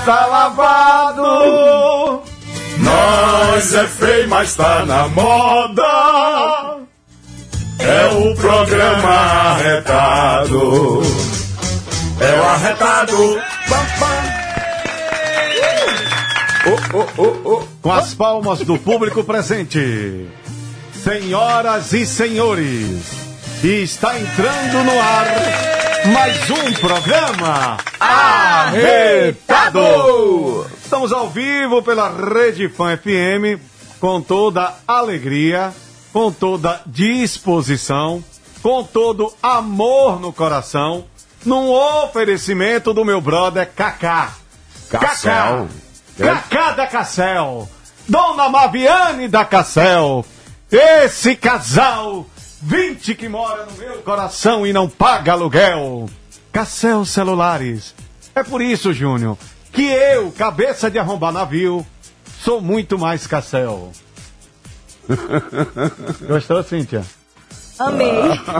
gordinho, mas tá lavado. Nós é feio, mas tá na moda. É o programa arretado. É o arretado. Oh, oh, oh, oh. Com as palmas do público presente. Senhoras e senhores, está entrando no ar mais um programa Arretado. Estamos ao vivo pela Rede Fã FM com toda alegria, com toda disposição, com todo amor no coração, num oferecimento do meu brother Kaká. Cassel. Cacá da Cassel, Dona Maviane da Cassel, esse casal, 20 que mora no meu coração e não paga aluguel. Cassel Celulares. É por isso, Júnior, que eu, cabeça de arrombar navio, sou muito mais Cassel. Gostou, Cíntia? Amei.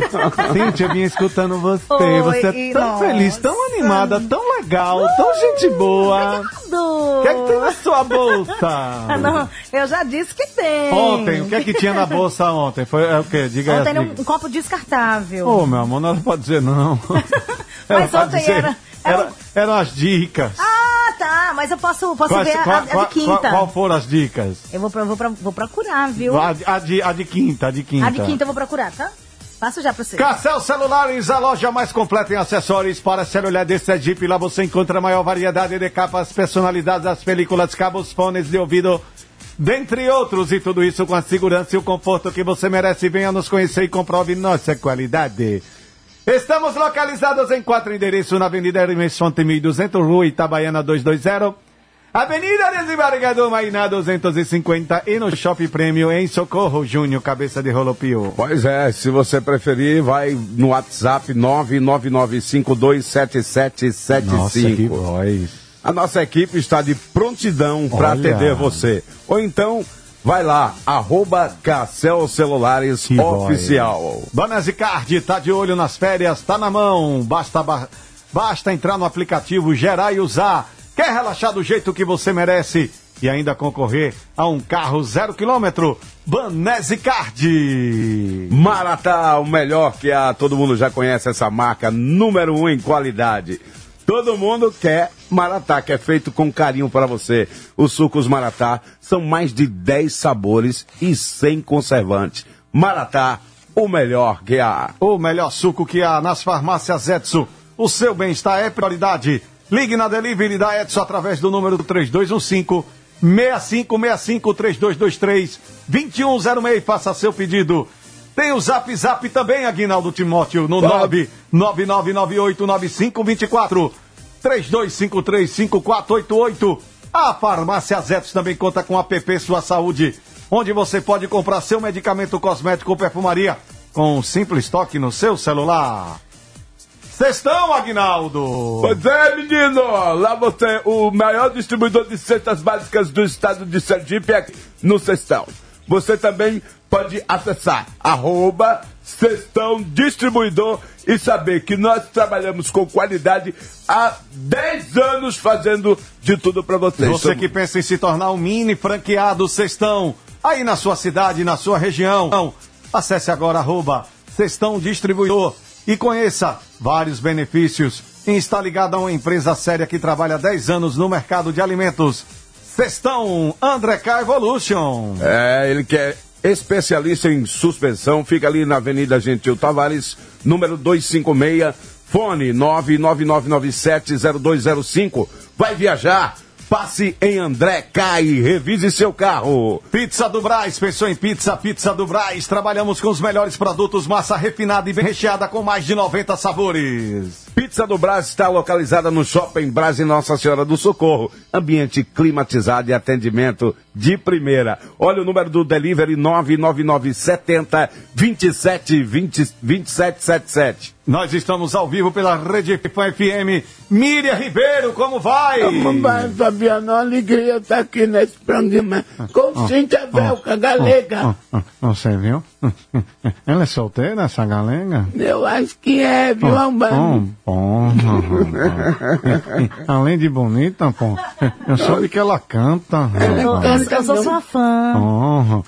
Cíntia, vinha escutando você. Oi, você é tão nossa. feliz, tão animada, tão legal, tão gente boa. O que é que tem na sua bolsa? Ah, não, eu já disse que tem. Ontem, o que é que tinha na bolsa ontem? Foi é, o quê? Diga Ontem era diga. um, um copo descartável. Ô, meu amor, não pode dizer não. Mas pode ontem era- era era- Eram as dicas. Ah, tá, mas eu posso, posso ver a, qual- a de qual- quinta. Qual, qual foram as dicas? Eu vou, vou, vou procurar, viu? A, de- a de, a de quinta, a de quinta. A de quinta eu vou procurar, tá? Passo já pra você. Cassel Celulares, a loja mais completa em acessórios para celular de Sergipe. Lá você encontra a maior variedade de capas personalizadas, as películas, cabos, fones de ouvido, dentre outros. E tudo isso com a segurança e o conforto que você merece. Venha nos conhecer e comprove nossa qualidade. Estamos localizados em quatro endereços na Avenida Hermes Fonte 1200, Rua Itabaiana 220. Avenida Desembargador Mainá 250 e no Shopping Prêmio em Socorro, Júnior, cabeça de rolopio. Pois é, se você preferir, vai no WhatsApp 999527775. Nossa, que voz. A nossa equipe está de prontidão para atender você. Ou então, vai lá, arroba Cassel Celulares Que. Oficial. Dona Zicard, tá de olho nas férias, tá na mão. Basta, ba- basta entrar no aplicativo, gerar e usar. Quer relaxar do jeito que você merece e ainda concorrer a um carro zero quilômetro? Banese Card. Maratá, o melhor que há, todo mundo já conhece essa marca, número um em qualidade. Todo mundo quer Maratá, que é feito com carinho para você. Os sucos Maratá são mais de 10 sabores e sem conservante. Maratá, o melhor que há. O melhor suco que há nas farmácias Edson. O seu bem-estar é prioridade. Ligue na delivery da Edson através do número 3215 6565 3223 2106 e faça seu pedido. Tem o Zap Zap também, Aguinaldo Timóteo, no 999989524 32535488. A Farmácia Zetos também conta com a app Sua Saúde, onde você pode comprar seu medicamento cosmético ou perfumaria com um simples toque no seu celular. Sextão, Aguinaldo! Pois é, menino! Lá você, o maior distribuidor de cestas básicas do estado de Sergipe é no Cestão. Você também pode acessar arroba Cestão Distribuidor e saber que nós trabalhamos com qualidade há 10 anos fazendo de tudo para vocês. Você que pensa em se tornar um mini franqueado Sextão, aí na sua cidade, na sua região, acesse agora arroba Sextão Distribuidor e conheça vários benefícios em estar ligado a uma empresa séria que trabalha há 10 anos no mercado de alimentos. Sextão André K Evolution. É, ele que é especialista em suspensão, fica ali na Avenida Gentil Tavares, número 256, fone 999970205. Vai viajar? Passe em André e revise seu carro. Pizza do Braz, pensou em pizza, pizza do Braz. Trabalhamos com os melhores produtos, massa refinada e bem recheada com mais de 90 sabores. Pizza do Brás está localizada no Shopping Brás em Nossa Senhora do Socorro. Ambiente climatizado e atendimento de primeira. Olha o número do delivery 99970 27 20, 2777. Nós estamos ao vivo pela Rede Fã FM. Miriam Ribeiro, como vai? Como vai, Fabiano? Uma alegria estar aqui nesse programa com Cíntia Velca, galega. Você viu? Ela é solteira, essa galega? Eu acho que é, viu, Albano? Além de bonita, pô, eu soube que ela canta. Eu, eu sou sua fã. Oh,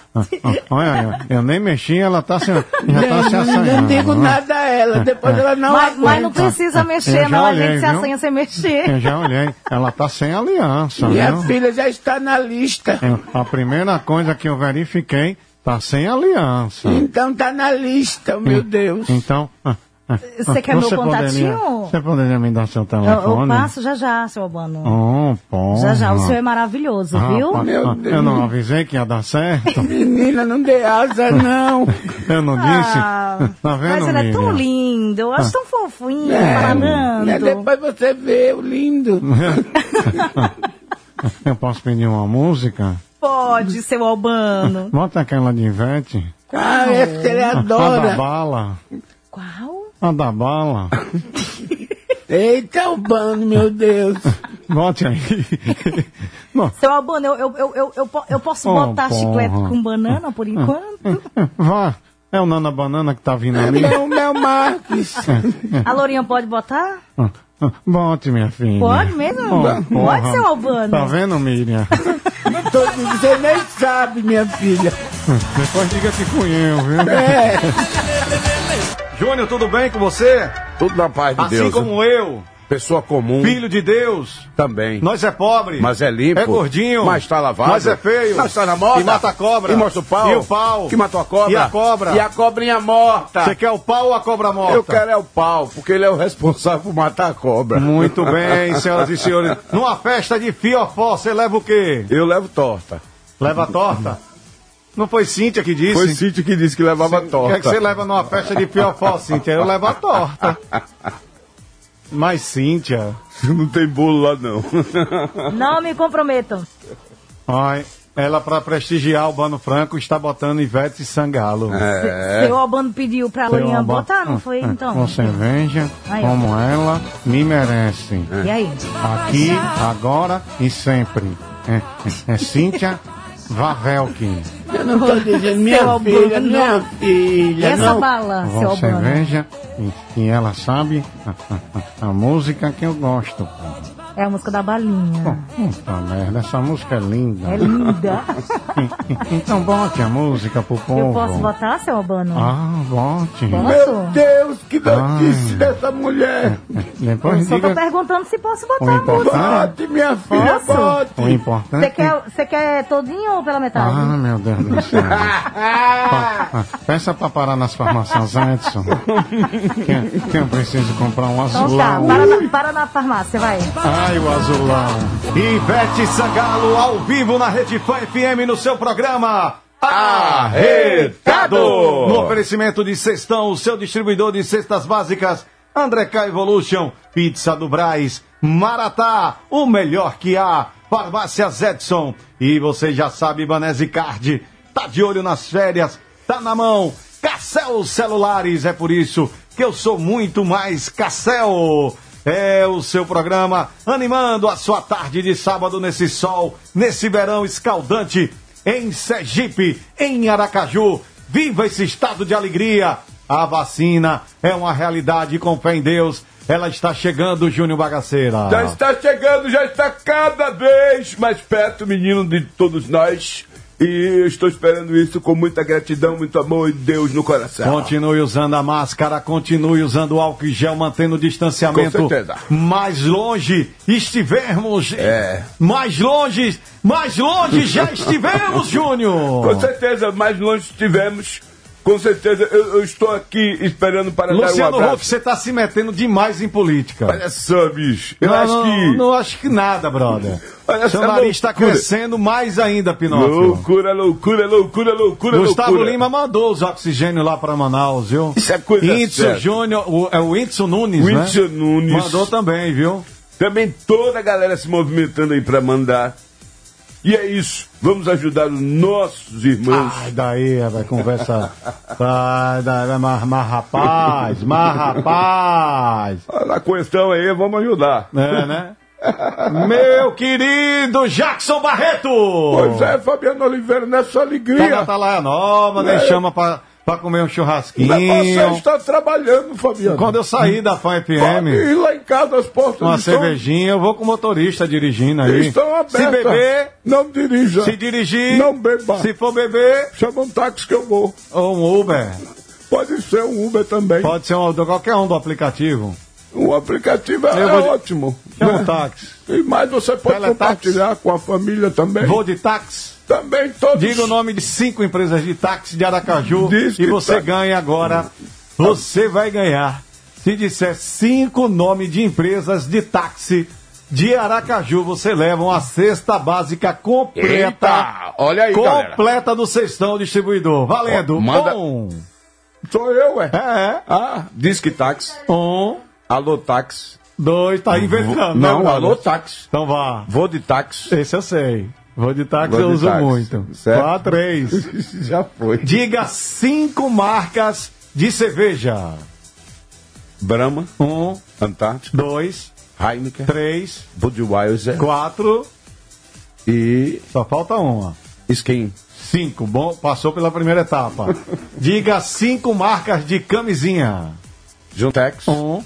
olha, eu nem mexi, ela tá se, já tá se Não, não, digo assanhando. nada a ela, depois ela não Mas, mas não precisa mexer, não. A olhei, gente se assanha sem mexer. Eu já olhei, ela tá sem aliança, Minha viu? filha já está na lista. A primeira coisa que eu verifiquei, tá sem aliança. Então tá na lista, meu Deus. Então, ah, ah, Você quer meu poderia- contatinho? Você poderia me dar seu Eu, telefone? eu passo já já, seu Albano. Oh, porra. Já já, o senhor é maravilhoso, viu? Rapaz, Meu ah, Deus. eu não avisei que ia dar certo. Menina, não dê asa, não. Eu não disse. Ah, tá vendo, mas ele é tão lindo, eu acho tão fofinho, É, falando. depois você vê o lindo. Eu posso pedir uma música? Pode, seu Albano. Bota aquela de Ivete. Ah, essa ele A da adora. bala. Qual? A da bala. Eita, Albano, meu Deus. Bote aí. Bom, Seu Albano, eu, eu, eu, eu, eu po- eu posso Oh, botar porra. chiclete com banana por enquanto? vá. É o Nana Banana que tá vindo É ali. meu, meu Marques. A Lourinha pode botar? Bote, minha filha. Pode mesmo? Oh, Pode, seu Albano. Tá vendo, Miriam? Tô- Você nem sabe, minha filha. Depois diga que fui eu, viu? É, Júnior, tudo bem com você? Tudo na paz de Assim Deus. como eu, Pessoa comum filho de Deus. também. Nós é pobre. Mas é limpo. É gordinho. Mas tá lavado. Mas é feio. Mas tá na moda. E mata a cobra. E mostra o pau. E o pau. Que matou a cobra. E a cobra. E a cobrinha morta. Você quer o pau ou a cobra morta? Eu quero é o pau, porque ele é o responsável por matar a cobra. Muito bem, senhoras e senhores. Numa festa de fiofó, você leva o quê? Eu levo torta. Leva torta? Não foi Cíntia que disse? Foi Cíntia que disse que levava O que torta. é que você leva numa festa de fiofó, Cíntia? Eu levo a torta. Mas, Cíntia... Não tem bolo lá, não. Não me comprometam. Ai, ela, pra prestigiar o Bano Franco, está botando Ivete Sangalo. É. Seu Albano pediu pra Lourinha Seu Alba- botar, não foi? Então. Você veja Aí, como ela me merece. E aí? Aqui, agora e sempre. É, é, é Cíntia Vavelkin. eu não tô dizendo, Seu minha Albano, filha, minha E filha. essa Não, bala, seu Você Albano? veja e, e ela sabe a, a- a música que eu gosto. É a música da balinha. Puta merda, essa música é linda. É linda. Então bote a música pro povo. Eu posso botar, seu Albano? Ah, bote. Posso? Meu Deus, que notícia dessa mulher. Depois Só tô perguntando se posso botar o a música. importante. Bote, minha filha, Posso? O bote. importante. Você quer, você quer todinho ou pela metade? Ah, meu Deus do céu. Pa- ah, Peça pra parar nas farmácias, Edson. Que, que eu preciso comprar um então tá, azulão. para na, para na farmácia, vai. Ai, o azulão. Ivete Sangalo, ao vivo na Rede Fã FM, no seu programa... Arretado! No oferecimento de Cestão, o seu distribuidor de cestas básicas, André K Evolution, Pizza do Braz, Maratá, o melhor que há, Farmácias Edson. E você já sabe, Banese Card, tá de olho nas férias, tá na mão. Cassel Celulares, é por isso que eu sou muito mais Cassel. É o seu programa animando a sua tarde de sábado nesse sol, nesse verão escaldante, em Sergipe, em Aracaju. Viva esse estado de alegria! A vacina é uma realidade, com fé em Deus. Ela está chegando, Júnior Bagaceira. Já está chegando, já está cada vez mais perto, menino de todos nós. E estou esperando isso com muita gratidão, muito amor e Deus no coração. Continue usando a máscara, continue usando o álcool em gel, mantendo o distanciamento. Com certeza. Mais longe estivermos. É. Mais longe, mais longe já estivemos, Júnior. Com certeza, mais longe estivemos Com certeza, eu, eu estou aqui esperando para Luciano dar um abraço. Huck, você tá se metendo demais em política. Olha só, bicho. Eu não, acho não, que. Não acho que nada, brother. Olha Seu nariz está crescendo mais ainda, Pinóquio. Loucura, loucura, loucura, loucura, Gustavo loucura. Lima mandou os oxigênios lá pra Manaus, viu? Isso é coisa séria. Júnior, o- é o Índice Nunes, O né? Nunes. Mandou também, viu? Também toda a galera se movimentando aí para mandar. E é isso. Vamos ajudar os nossos irmãos. Ai, daí, vai conversa. Vai, daí, mas, mas rapaz, mas rapaz. A questão aí, vamos ajudar. É, né? Meu querido Jackson Barreto! Pois é, Fabiano Oliveira, nessa Tá alegria. na Atalaia Nova, nem É. chama pra, pra comer um churrasquinho. Mas você está trabalhando, Fabiano. Quando eu sair da Pode FM, ir lá em casa, as portas uma estão, cervejinha, eu vou com o motorista dirigindo aí. estão abertas. Se beber, não dirija. se dirigir, Não beba. se for beber, Chama um táxi que eu vou. ou um Uber. Pode ser um Uber também. Pode ser um, qualquer um do aplicativo. O aplicativo é, vou ótimo. Chama um táxi. E mais você pode Teletaxi. compartilhar com a família também. Vou de táxi. Também todos. Diga o nome de cinco empresas de táxi de Aracaju Diz que e você tá- ganha agora. Você vai ganhar. Se disser cinco nomes de empresas de táxi de Aracaju, você leva uma cesta básica completa. Eita, olha aí, galera. completa do Sextão Distribuidor. Valendo. Ó, manda- Um. Sou eu, ué. É. Ah, Disque Táxi. Um. Alô Táxi. Dois. Tá inventando. Não, né, alô? Táxi. Então vá. Vou de táxi. Esse eu sei. Vou de táxi Vou eu de uso táxi. muito. Certo. Vá três. Já foi. Diga cinco marcas de cerveja. Brahma, Um, Antártica, dois, Heineken, três, Budweiser quatro. e Só falta uma. Skin. Cinco. Bom, passou pela primeira etapa. Diga cinco marcas de camisinha. Juntex, Um,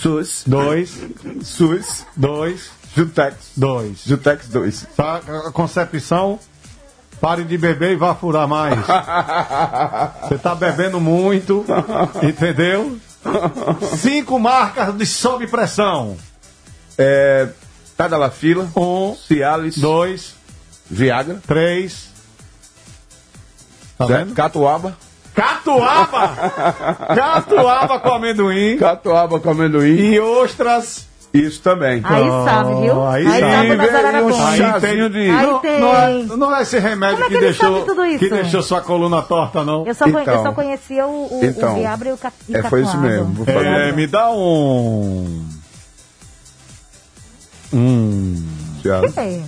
SUS, dois, SUS, dois, Juntex, dois. Juntex 2. Tá? A concepção. Pare de beber e vá furar mais. Você tá bebendo muito, entendeu? Cinco marcas de sob pressão. É, Tadalafila, Um, Cialis, dois, Viagra, três. Tá certo? vendo? Catuaba, Catuaba! Catuaba com amendoim Catuaba com amendoim, e ostras. isso também. Aí sabe, viu? aí Aí, sabe. sabe das um chazinho de... Aí não, tem. não, é, não é esse remédio Como é que, que ele sabe deixou, tudo isso? que deixou sua coluna torta, não. Eu só, Então. eu só conhecia o, o, Então. o Viabra e o, ca, e É, foi isso Catuaba. mesmo. Vou falar. É, me dá um. Hum. Cialis. É.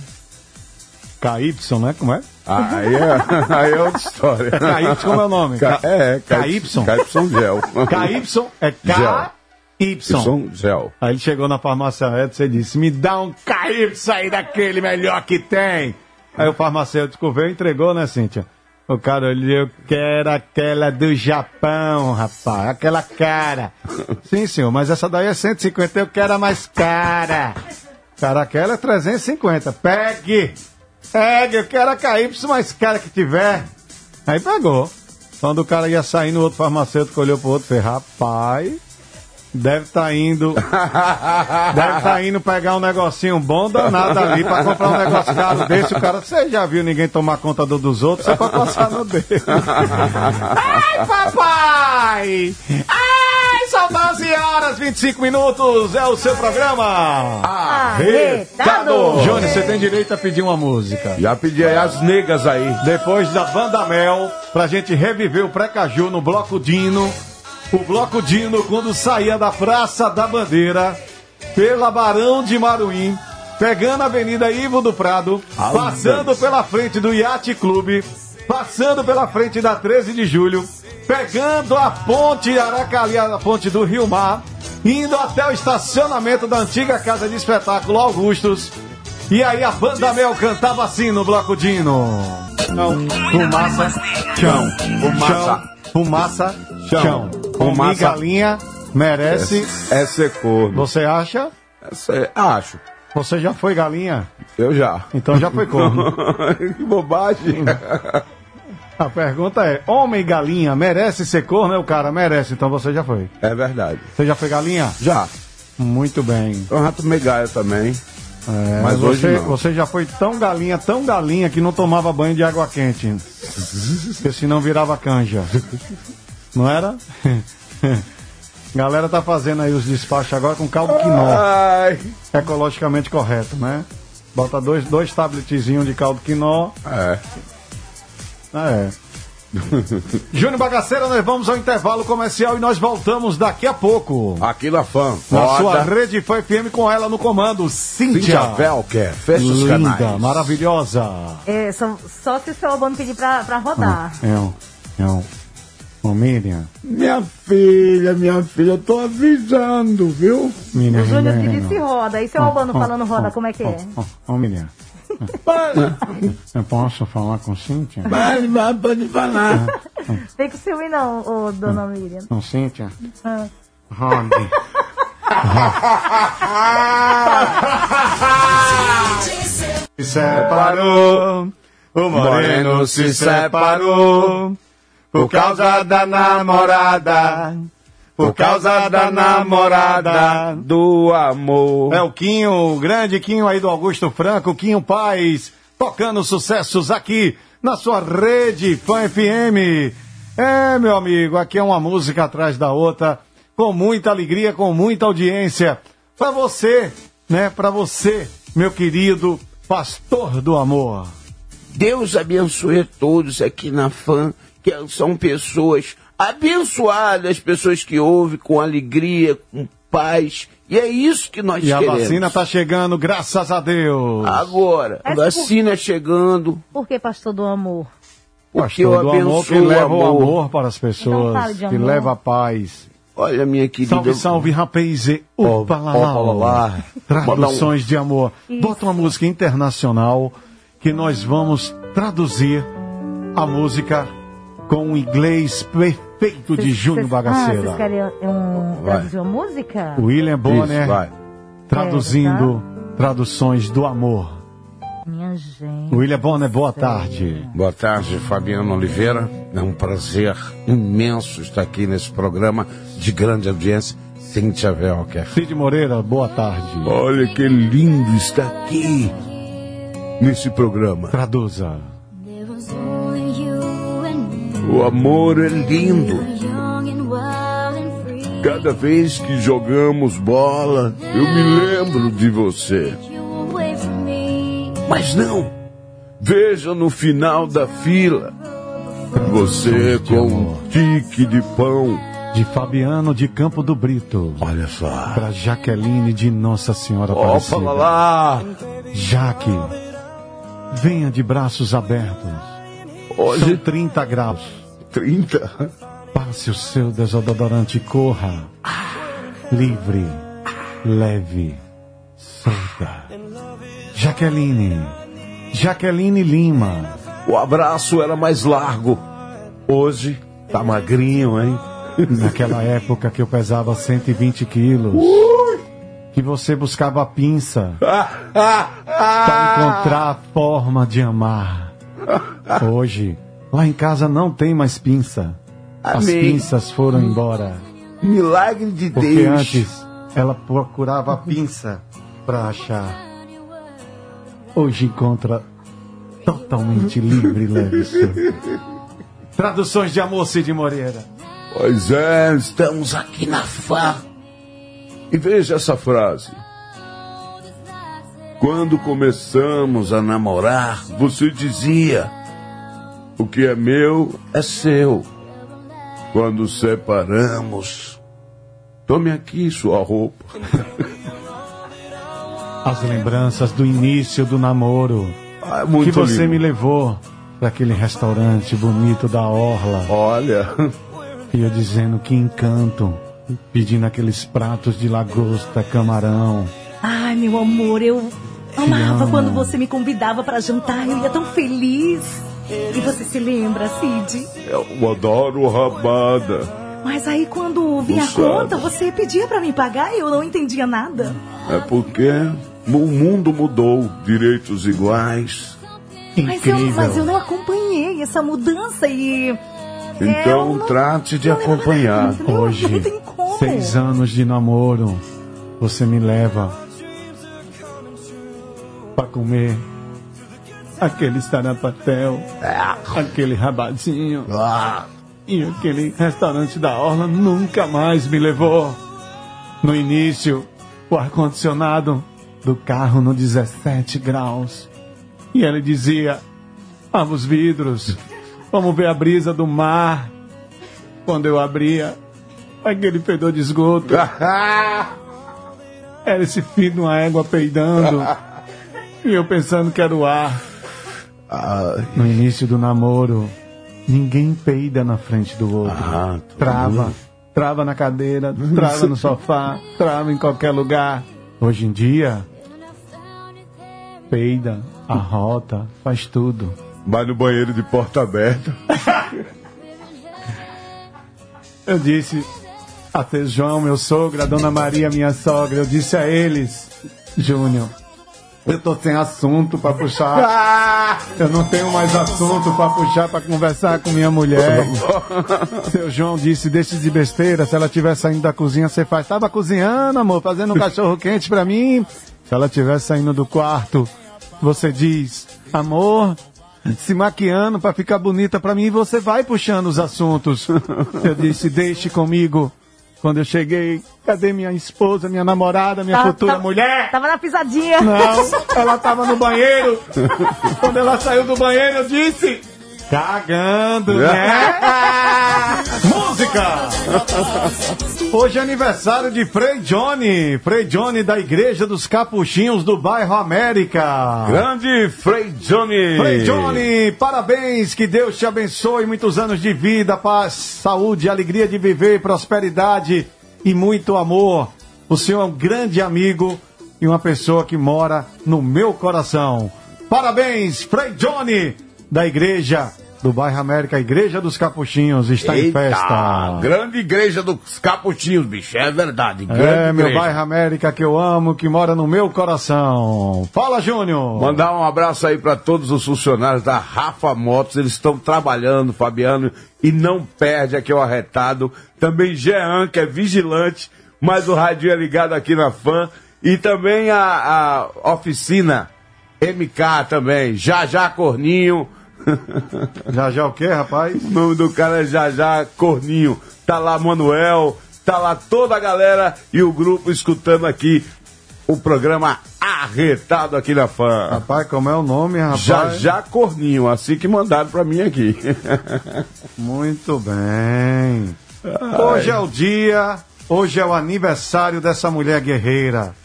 KY, né? Como é? Aí é, aí é outra história. KY, como é o nome? K- é, KY. KY gel. KY é KY. KY gel. Aí ele chegou na farmácia Edson e disse: Me dá um KY aí daquele melhor que tem. Aí o farmacêutico veio e entregou, né, Cíntia? O cara olhou, eu quero aquela do Japão, rapaz, aquela cara. Sim, senhor, mas essa daí é 150, eu quero a mais cara. Cara, aquela é 350. Pegue! Pegue, eu quero a KY mais cara que tiver. Aí pegou. Quando o cara ia sair no outro farmacêutico, olhou pro outro e fez, rapaz, deve estar indo. Deve estar indo pegar um negocinho bom danado ali pra comprar um negócio caro desse. O cara, você já viu ninguém tomar conta do, dos outros? Você pra passar no dele. Ai, papai! Ai, são 12 horas 25 minutos. É o seu programa. Arretado! Johnny, você tem direito a pedir uma música. Já pedi aí as negas aí. Depois da Banda Mel, pra gente reviver o Precaju no Bloco Dino. O Bloco Dino, quando saía da Praça da Bandeira, pela Barão de Maruim, pegando a Avenida Ivo do Prado, passando pela frente do Yacht Clube, passando pela frente da 13 de Julho, pegando a ponte Aracali, a ponte do Rio Mar, indo até o estacionamento da antiga Casa de Espetáculo Augustos. E aí a Banda Mel cantava assim no Bloco Dino. Não, fumaça, chão, Fumaça. fumaça, Chão. Fumaça. galinha merece. Essa é corno. Você acha? É... Acho. Você já foi galinha? Eu já. Então já foi corno. que bobagem. A pergunta é: homem e galinha merece ser corno? É o cara merece, então você já foi. É verdade. Você já foi galinha? Já. Muito bem. Eu já tomei gaia também. É, Mas você, hoje não. você já foi tão galinha, tão galinha que não tomava banho de água quente. Porque senão virava canja. Não era? Galera tá fazendo aí os despachos agora com caldo quinó. Ai. Ecologicamente correto, né? Bota dois, dois tabletzinhos de caldo quinó. É. Ah, é. Júnior Bagaceira, nós vamos ao intervalo comercial e nós voltamos daqui a pouco. Aqui na fã. Na Roda. sua rede Fã FM com ela no comando, Cíntia. Cíntia Velker. Fecha os Linda, canais. maravilhosa. É, só, só se o seu Albano pedir pra, pra rodar. É um, é. Ô, Miriam. Minha filha, minha filha, eu tô avisando, viu? Miriam O Júnior que disse roda. E seu Albano falando roda, como é que é? Ô, ô, Miriam. Eu posso falar com Cíntia? Vai, vai, pode falar. Tem que ciúme não, ô, dona Miriam. Com Cíntia? Ah. Rode. Se separou, o moreno se separou por causa da namorada, por causa da namorada. do amor. É o Quinho, o grande Quinho aí do Augusto Franco, Quinho Paz, tocando sucessos aqui na sua rede Fã FM. É, meu amigo, aqui é uma música atrás da outra, com muita alegria, com muita audiência. Pra você, né? Pra você, meu querido pastor do amor. Deus abençoe todos aqui na FAM, que são pessoas abençoadas, pessoas que ouvem com alegria, com paz. E é isso que nós E a queremos. vacina tá chegando, graças a Deus. Agora, a Mas por- vacina chegando, Por que pastor do amor? porque eu Pastor do amor que leva o amor. amor para as pessoas, Então fale de que leva a paz. Olha, minha querida. Salve, salve, rapaz. e Opa, lá, lá, lá. Traduções de amor. Bota uma música internacional que nós vamos traduzir a música com o inglês perfeito de Júnior Vocês- Ah, Bagaceira. vocês querem um, Vai. traduzir uma música? William Bonner Isso, vai. traduzindo traduções do amor. Minha gente. William Bonner, boa tarde. Boa tarde, Fabiano Oliveira. É um prazer imenso estar aqui nesse programa de grande audiência. Cíntia Velker. Cid Moreira, boa tarde. Olha que lindo estar aqui nesse programa. Traduza. O amor é lindo. Cada vez que jogamos bola, eu me lembro de você. Mas não. Veja no final da fila. Você com um tique de pão. De Fabiano de Campo do Brito. Olha só. Para Jaqueline de Nossa Senhora Opa Aparecida. lá lá. Jaque, venha de braços abertos. São Hoje 30 graus. 30. Passe o seu desodorante e corra. Livre, leve, solta. Jaqueline, Jaqueline Lima. O abraço era mais largo. Hoje tá magrinho, hein? Naquela época que eu pesava 120 quilos. Que você buscava a pinça para encontrar a forma de amar. Hoje, lá em casa não tem mais pinça. As Amém. pinças foram embora. Milagre de Porque Deus. antes ela procurava a pinça para achar. Hoje encontra totalmente livre e leve. Traduções de amor, Cid Moreira. Pois é, estamos aqui na fã. E veja essa frase. Quando começamos a namorar, você dizia: O que é meu é seu. Quando separamos, tome aqui sua roupa. As lembranças do início do namoro. Ah, é muito que você lindo. me levou para aquele restaurante bonito da Orla. Olha, E eu dizendo que encanto. Pedindo aqueles pratos de lagosta, camarão. Ai, meu amor, eu amava amo. quando você me convidava para jantar, eu ia tão feliz. E você se lembra, Cid? eu adoro rabada. Mas aí quando vinha a conta, você pedia para me pagar e eu não entendia nada. É porque o mundo mudou, direitos iguais. Mas eu, Incrível. mas eu não acompanhei essa mudança e. Então eu não- trate de acompanhar. Hoje, Não tem como. seis anos de namoro, você me leva pra comer aquele sarapatel, aquele rabazinho. E aquele restaurante da Orla nunca mais me levou. No início, o ar-condicionado do carro no 17 graus. E ele dizia: Abra os vidros, vamos ver a brisa do mar. Quando eu abria, aquele fedor de esgoto. Era esse filho de uma égua peidando. E eu pensando que era o ar. No início do namoro, ninguém peida na frente do outro. Ah, trava, trava na cadeira, trava no sofá, trava em qualquer lugar. Hoje em dia, peida, arrota, faz tudo. Vai no banheiro de porta aberta. Eu disse a João, meu sogro, a Dona Maria, minha sogra, eu disse a eles, Júnior, eu tô sem assunto pra puxar. Eu não tenho mais assunto pra puxar pra conversar com minha mulher. Seu João disse, deixe de besteira, se ela estiver saindo da cozinha, você faz. Tava cozinhando, amor, fazendo um cachorro quente pra mim. Se ela estiver saindo do quarto, você diz, amor, se maquiando pra ficar bonita pra mim, você vai puxando os assuntos. Eu disse, deixe comigo. Quando eu cheguei, cadê minha esposa, minha namorada, minha Tava- futura tava- mulher? Tava na pisadinha. Não, ela tava no banheiro. Quando ela saiu do banheiro, eu disse: Cagando, né? Música! Hoje é aniversário de Frei Johnny. Frei Johnny da Igreja dos Capuchinhos do bairro América. Grande Frei Johnny. Frei Johnny, parabéns, que Deus te abençoe, muitos anos de vida, paz, saúde, alegria de viver, prosperidade e muito amor. O senhor é um grande amigo e uma pessoa que mora no meu coração. Parabéns, Frei Johnny, da igreja do bairro América, Igreja dos Capuchinhos, está em Eita, festa. grande igreja dos capuchinhos, bicho. É verdade. Grande É, meu igreja. bairro América que eu amo, que mora no meu coração. Fala, Júnior! Mandar um abraço aí para todos os funcionários da Rafa Motos. Eles estão trabalhando, Fabiano, e não perde aqui o arretado. Também Jean, que é vigilante, mas o rádio é ligado aqui na fã. E também a, a oficina MK também. Já Já Corninho. Já já o quê, rapaz? O nome do cara é Já Já Corninho. Tá lá Manuel, tá lá toda a galera e o grupo escutando aqui o programa arretado aqui na fã. Rapaz, como é o nome, rapaz? Já Já Corninho, assim que mandaram pra mim aqui. Muito bem. Hoje é o dia, hoje é o aniversário dessa mulher guerreira,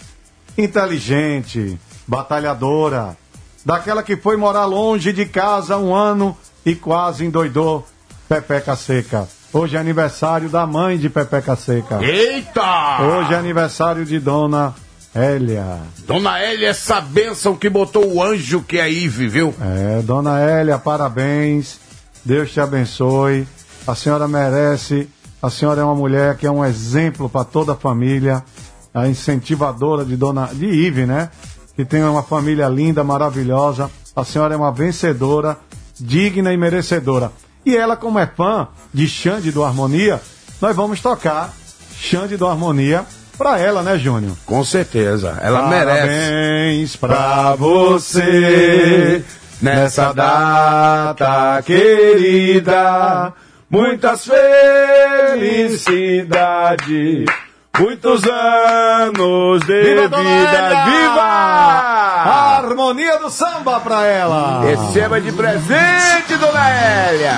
inteligente, batalhadora, daquela que foi morar longe de casa um ano e quase endoidou Pepeca Seca. Hoje é aniversário da mãe de Pepeca Seca. Eita! Hoje é aniversário de Dona Hélia. Dona Hélia, essa bênção que botou o anjo que é Ive, viu? É, Dona Hélia, parabéns. Deus te abençoe. A senhora merece. A senhora é uma mulher que é um exemplo para toda a família. A incentivadora de Dona de Ive, né? Que tem uma família linda, maravilhosa. A senhora é uma vencedora, digna e merecedora. E ela, como é fã de Xande do Harmonia, nós vamos tocar Xande do Harmonia pra ela, né, Júnior? Com certeza, ela merece. Parabéns pra você nessa data querida. Muitas felicidades, muitos anos de Viva vida. Viva! A harmonia do samba pra ela! Receba de presente, Dona Hélia!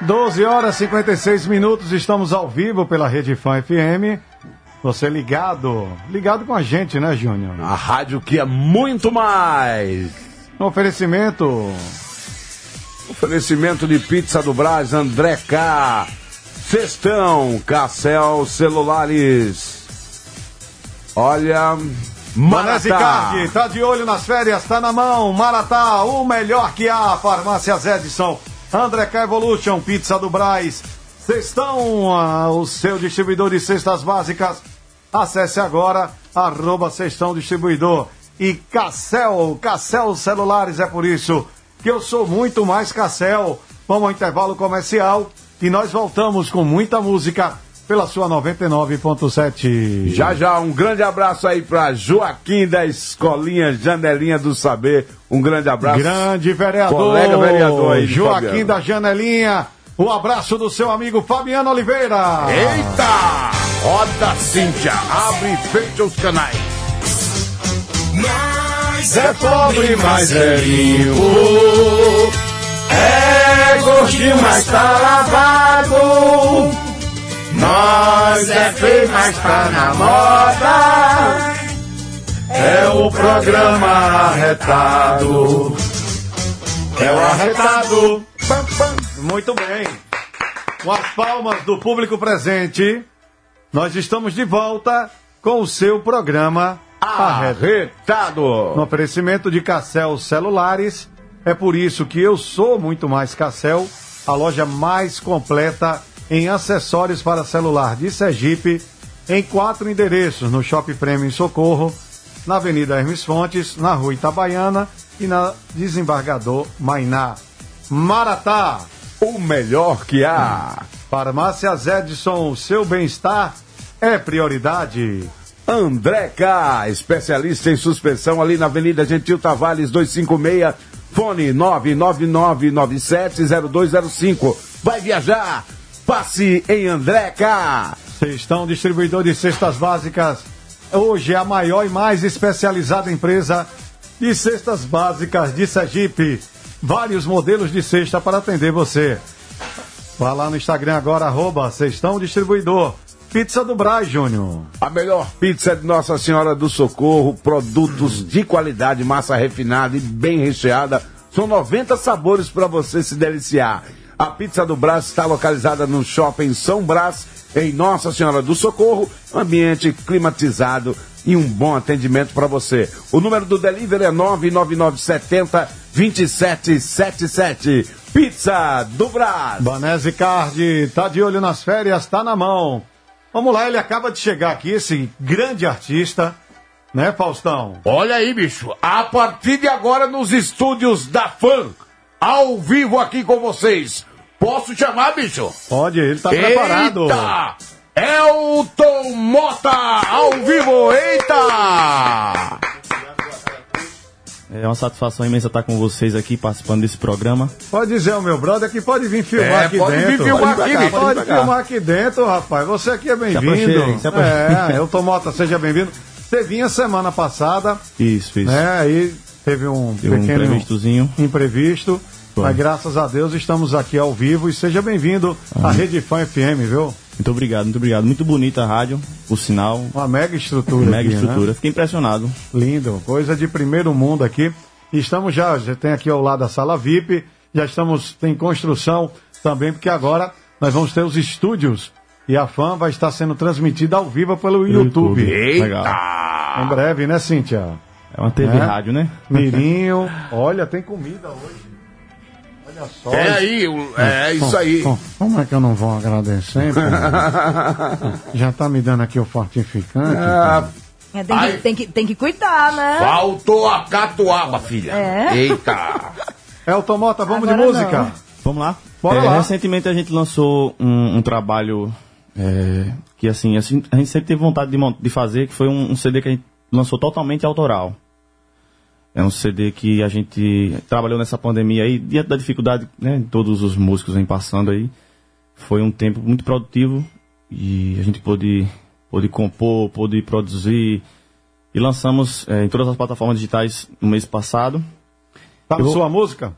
12 horas e 56 minutos, estamos ao vivo pela Rede Fã FM. Você ligado, ligado com a gente, né, Júnior? A rádio que é muito mais. Um oferecimento. Oferecimento de pizza do Brás, André K. Cestão, Cassel Celulares. Olha, Manese Maratá. Card, tá de olho nas férias, tá na mão. Maratá, o melhor que há. Farmácias Edson. André K Evolution, Pizza do Braz. Cestão, ah, o seu distribuidor de cestas básicas. Acesse agora, arroba Cestão Distribuidor. E Cassel, Cassel Celulares, é por isso que eu sou muito mais Cassel. Vamos ao intervalo comercial e nós voltamos com muita música pela sua 99.7. Já já, um grande abraço aí pra Joaquim da Escolinha Janelinha do Saber. Um grande abraço. Grande vereador. Colega vereador aí. Joaquim Fabiano. da Janelinha. O abraço do seu amigo Fabiano Oliveira. Eita! Roda Cíntia, abre e fecha os canais. Mas É pobre, mas é limpo. É gordinho, mas tá lavado. Nós é feio, mas tá na moda. É o programa arretado. É o arretado. Muito bem. Com as palmas do público presente, nós estamos de volta com o seu programa Arretado. Arretado. No oferecimento de Cassel Celulares. É por isso que eu sou muito mais Cassel, a loja mais completa em acessórios para celular de Sergipe, em quatro endereços: no Shopping Prêmio em Socorro, na Avenida Hermes Fontes, na Rua Itabaiana e na Desembargador Mainá. Maratá! O melhor que há. Farmácias Edson, o seu bem-estar é prioridade. André K, especialista em suspensão ali na Avenida Gentil Tavares 256, fone 999970205. Vai viajar? Passe em André K. Sextão Distribuidor de Cestas Básicas. Hoje é a maior e mais especializada empresa de cestas básicas de Sergipe. Vários modelos de cesta para atender você. Vá lá no Instagram agora, arroba Sextão Distribuidor. Pizza do Braz, Júnior. A melhor pizza de Nossa Senhora do Socorro, produtos de qualidade, massa refinada e bem recheada. São 90 sabores para você se deliciar. A Pizza do Brás está localizada no Shopping São Brás, em Nossa Senhora do Socorro, ambiente climatizado e um bom atendimento para você. O número do delivery é 99970 2777. Pizza do Brás. Banese Card, tá de olho nas férias, tá na mão. Vamos lá, ele acaba de chegar aqui, esse grande artista, né, Faustão? Olha aí, bicho. A partir de agora nos estúdios da FAN, ao vivo aqui com vocês. Posso chamar, bicho? Pode, ele tá preparado. Eita! Elton Mota, ao vivo, eita! É uma satisfação imensa estar com vocês aqui participando desse programa. Pode dizer ao meu brother que pode vir filmar É, aqui pode vir dentro. filmar Pode aqui, vir bicho. Pode Pode vir filmar aqui dentro, rapaz. Você aqui é bem-vindo. approchei. É, eu tô Mota, seja bem-vindo. Você vinha semana passada, Isso, isso. né? Aí teve um Teve um pequeno imprevistozinho. imprevisto. Foi. Mas graças a Deus estamos aqui ao vivo e seja bem-vindo à Rede Fã FM, viu? Muito obrigado, muito obrigado. Muito bonita a rádio, o sinal, Uma mega estrutura. mega aqui, né? estrutura. Fiquei impressionado. Lindo, coisa de primeiro mundo aqui. Estamos já, já tem aqui ao lado a sala VIP, já estamos em construção também, porque agora nós vamos ter os estúdios e a fã vai estar sendo transmitida ao vivo pelo YouTube. Legal. Em breve, né, Cíntia? É uma TV É? rádio, né? Mirinho, olha, tem comida hoje. Olha só. É aí, o- é isso aí. Como é que eu não vou agradecer? Já tá me dando aqui o fortificante. Ah, É, tem, que, tem, que, tem que cuidar, né? faltou a catuaba, filha. É? Eita! Elton Mota, vamos Agora de música? não. Vamos lá? Bora É, lá. Recentemente a gente lançou um, um trabalho é, que assim, assim, a gente sempre teve vontade de, de fazer, que foi um, um CD que a gente lançou totalmente autoral. É um CD que a gente trabalhou nessa pandemia aí, diante da dificuldade, né, todos os músicos vêm passando aí. Foi um tempo muito produtivo e a gente pôde, pôde compor, pôde produzir e lançamos é, em todas as plataformas digitais no mês passado. Tá na vou- sua música?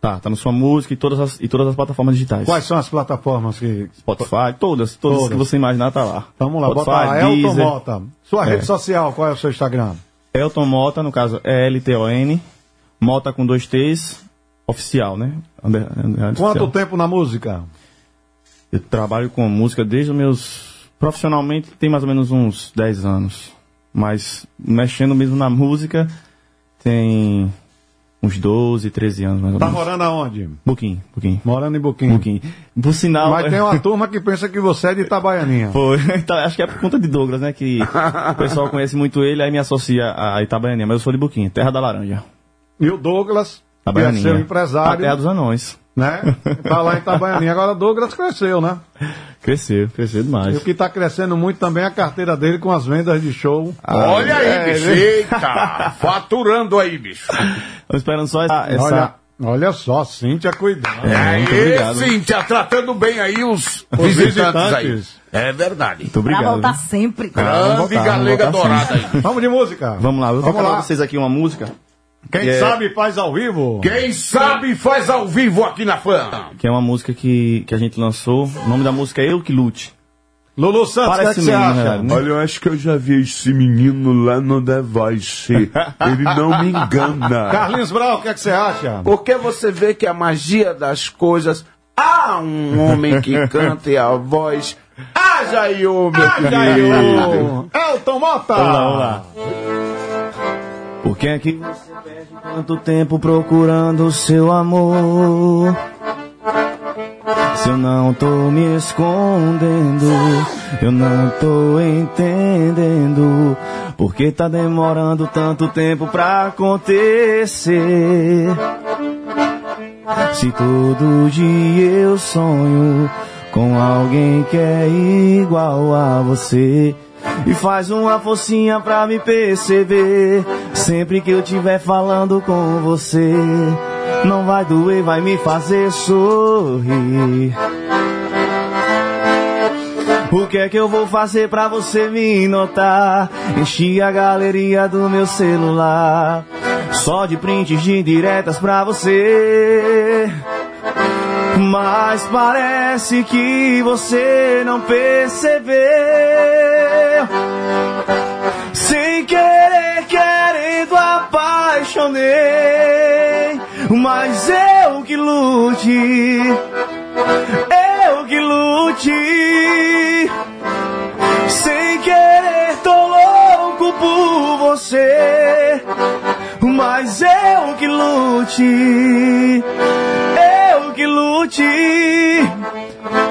Tá, tá na sua música e todas as, e todas as plataformas digitais. Quais são as plataformas que. Spotify, todas, todas, Todas. que você imaginar tá lá. Vamos lá, Spotify, bota lá. Elton Mota. Sua É. rede social, qual é o seu Instagram? Elton Mota, no caso, é L-T-O-N, Mota com dois T's, oficial, né? Under- under- Quanto oficial. tempo na música? Eu trabalho com música desde os meus... Profissionalmente tem mais ou menos uns 10 anos. Mas mexendo mesmo na música tem uns 12, 13 anos mais ou Tá menos. morando aonde? Pouquinho, pouquinho. Morando em Buquim. Pouquinho. Por sinal... Mas tem uma turma que pensa que você é de Itabaianinha. Foi. Então, acho que é por conta de Douglas, né? Que o pessoal conhece muito ele, aí me associa a Itabaianinha. Mas eu sou de Buquinha, terra da laranja. E o Douglas, que é seu A terra empresário, dos anões. Né? Tá lá em Itabaianinha. Agora Douglas cresceu, né? Cresceu, cresceu E demais. o que tá crescendo muito também é a carteira dele com as vendas de show. Olha aí, é, bicho. né? Eita, faturando aí, bicho. Estamos esperando só essa. essa- Olha, olha só, Cíntia cuidando. É, muito obrigado. Cíntia, tratando bem aí os, Os visitantes, aí. visitantes. É verdade. Muito Pra obrigado. voltar sempre. Grande galega dourada aí. Vamos de música. Vamos lá, eu vou Vamos tocar lá. pra vocês aqui uma música, Quem É. sabe faz ao vivo. Quem sabe faz ao vivo aqui na fã. que é uma música que, que a gente lançou. O nome da música é Eu Que Lute. Lulu Santos, o que, é que você acha? né? Olha, eu acho que eu já vi esse menino lá no The Voice. Ele não me engana. Carlinhos Brau, o que, é que você acha? Porque você vê que a magia das coisas. Há um homem que canta e a voz. Haja aí, ô meu querido. Elton Mota! Vamos lá, vamos lá. Por que é que você perde tanto tempo procurando o seu amor? Se eu não tô me escondendo, eu não tô entendendo. Por que tá demorando tanto tempo pra acontecer? Se todo dia eu sonho com alguém que é igual a você. E faz uma forcinha pra me perceber. Sempre que eu estiver falando com você, não vai doer, vai me fazer sorrir. O que é que eu vou fazer pra você me notar? Enchi a galeria do meu celular. Só de prints de diretas pra você. Mas parece que você não percebeu. Sem querer, querendo, apaixonei. Mas eu que lute. Eu que lute. Sem querer, tô louco você. Mas eu que lute. Eu que lute.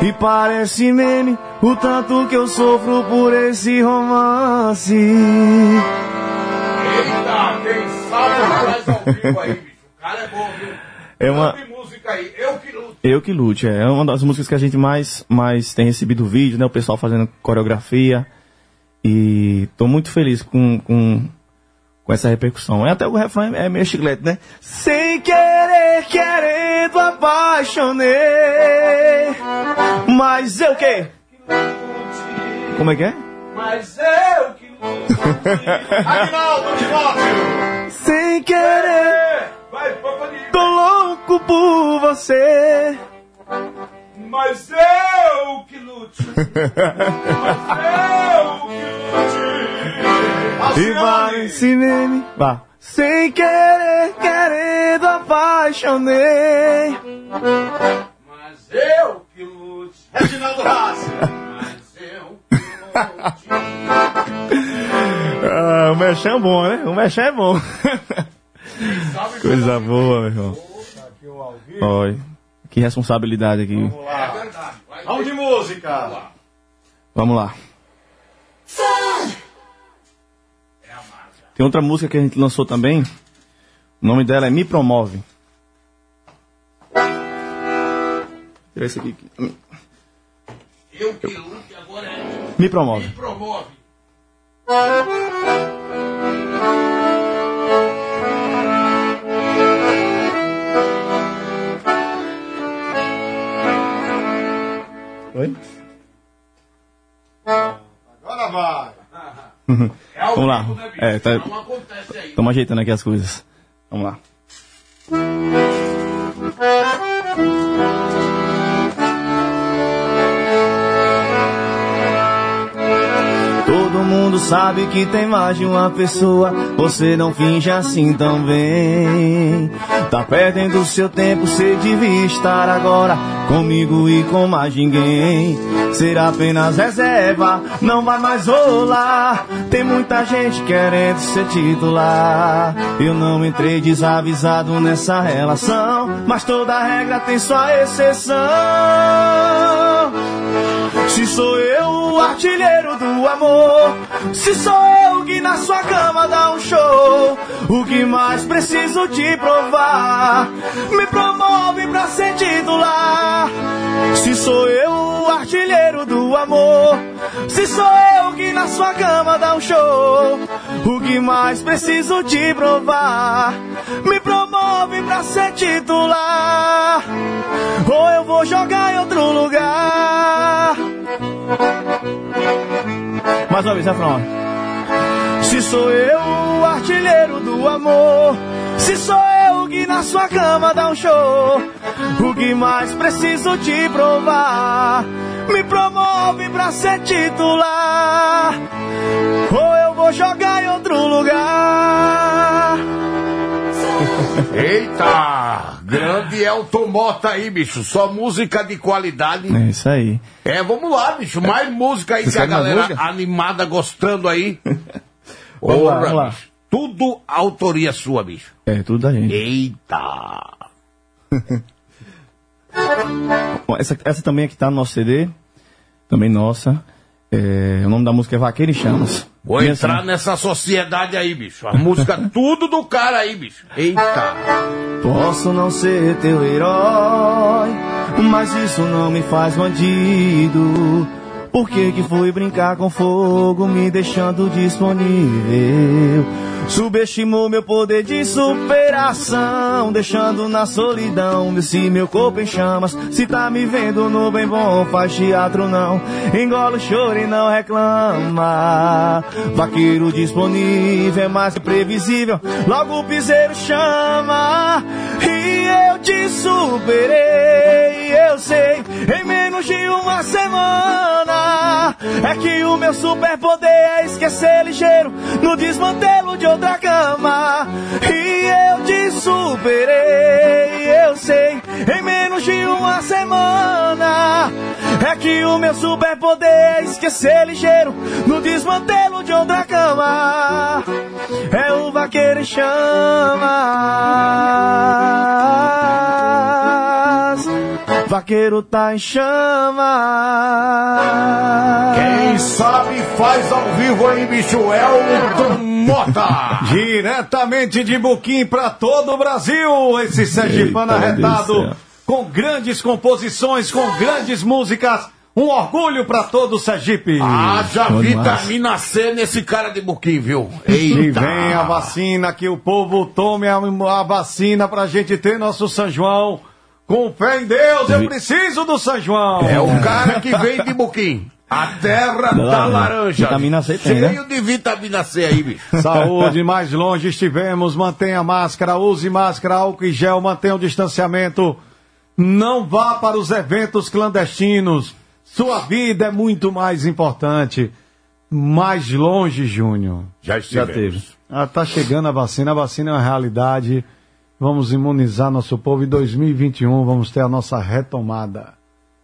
E parece meme o tanto que eu sofro por esse romance. Eita, quem sabe faz ao vivo aí, bicho. O cara é bom, viu? É uma- Grande música aí. Eu que luto. Eu que lute, é uma das músicas que a gente mais, mais tem recebido vídeo, né? O pessoal fazendo coreografia. E tô muito feliz com, com, com essa repercussão. É até o refrão é meio chiclete, né? Sem querer, querendo, apaixonei. Mas eu que? Como é que é? Mas eu que. Aguinaldo Timóteo. Sem querer, Vai, tô louco por você. Mas eu que lute. Mas eu que lute. E vai meme. Vá. Sem querer, querendo, apaixonei. Mas eu que lute. Reginaldo Rassi. Mas eu que lute. Ah, o mexão é bom, né? O mexão é bom. Coisa boa, meu irmão. Olha, que responsabilidade aqui. Vamos de música! Vamos lá. Tem outra música que a gente lançou também. O nome dela é Me Promove. Tirar esse aqui. Eu que lute agora é Me Promove. promove. Oi? Agora vai! Vamos lá. né? É, tá-. Estamos ajeitando aqui as coisas. Vamos lá. Mundo sabe que tem mais de uma pessoa. Você não finge assim também. Tá perdendo seu tempo, você devia estar agora comigo e com mais ninguém. Ser apenas reserva, não vai mais rolar. Tem muita gente querendo ser titular. Eu não entrei desavisado nessa relação, mas toda regra tem sua exceção. Se sou eu o artilheiro do amor, se sou eu que na sua cama dá um show, o que mais preciso te provar? Me promove pra ser titular. Se sou eu o artilheiro do amor, se sou eu que na sua cama dá um show, o que mais preciso te provar? Me promove pra ser titular, ou eu vou jogar em outro lugar. Mais uma vez, refrão. Se sou eu o artilheiro do amor, se sou eu que na sua cama dá um show, o que mais preciso te provar? Me promove pra ser titular, ou eu vou jogar em outro lugar. Eita! Grande Elton Mota aí, bicho. Só música de qualidade. É isso aí. É, vamos lá, bicho. Mais música aí Você que a galera música? animada gostando aí. Vamos lá, Ora, vamos lá. bicho. Tudo autoria sua, bicho. É, tudo da gente. Eita! Bom, essa, essa também aqui tá no nosso CD, também nossa. É, o nome da música é Vaqueiro em Chamas. Vou E entrar assim, nessa sociedade aí, bicho. A música, tudo do cara aí, bicho. Eita! Posso não ser teu herói, mas isso não me faz bandido. Por que que fui brincar com fogo, me deixando disponível? Subestimou meu poder de superação, deixando na solidão esse meu corpo em chamas. Se tá me vendo no bem bom, faz teatro não. Engola o choro e não reclama. Vaqueiro disponível é mais que previsível. Logo o piseiro chama e eu te superei. Eu sei, em menos de uma semana. É que o meu superpoder é esquecer ligeiro no desmantelo de outra cama. E eu te superei, eu sei, em menos de uma semana. É que o meu superpoder é esquecer ligeiro no desmantelo de outra cama. É o vaqueiro em chamas. Vaqueiro tá em chamas. Quem sabe faz ao vivo aí, bicho. Elton Mota! Diretamente de Buquim para todo o Brasil, esse Sergipano arretado, céu. com grandes composições, com grandes músicas. Um orgulho para todo o Sergipe. Haja demais. vitamina C nesse cara de Buquim, viu? E Eita! vem a vacina, que o povo tome a, a vacina pra gente ter nosso São João. Com fé em Deus, eu preciso do São João. É o cara que vem de Buquim. A terra da laranja. Vitamina C tem, Cheio né? de vitamina C aí, bicho. Saúde, mais longe estivemos, mantenha a máscara, use máscara, álcool e gel, mantenha o distanciamento. Não vá para os eventos clandestinos. Sua vida é muito mais importante. Mais longe, Júnior. Já estivemos. teve. Ah, tá chegando a vacina, a vacina é uma realidade. Vamos imunizar nosso povo em 2021, vamos ter a nossa retomada.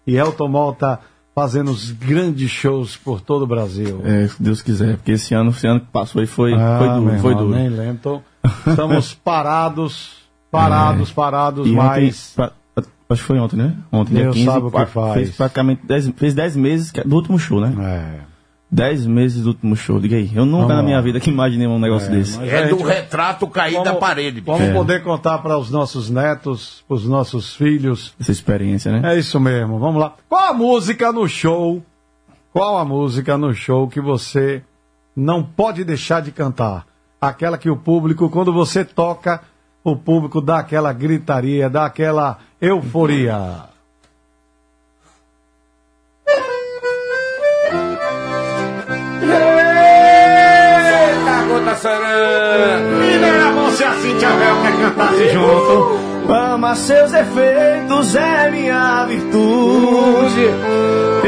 E Elton Malta fazendo os grandes shows por todo o Brasil. É, se Deus quiser, porque esse ano, esse ano que passou aí foi, Ah, foi duro, foi duro. Nem lembro. Então, estamos parados, parados, parados, É. E ontem, mas pra- acho que foi ontem, né? Ontem, dia Deus 15, sabe o que faz. Fez praticamente 10, fez 10 meses que- do último show, né? é, 10 meses do último show. Diga aí, eu nunca Vamos na lá. minha vida que imaginei um negócio desse. mas É do retrato cair da parede, bicho. Vamos É. poder contar para os nossos netos, para os nossos filhos. Essa experiência, né? É isso mesmo, vamos lá. Qual a música no show? Qual a música no show que você não pode deixar de cantar? Aquela que o público, quando você toca, o público dá aquela gritaria, dá aquela euforia. Eita, gota serena! E nem a mão se a Cintia Vel quer cantasse junto. Ama seus efeitos é minha virtude.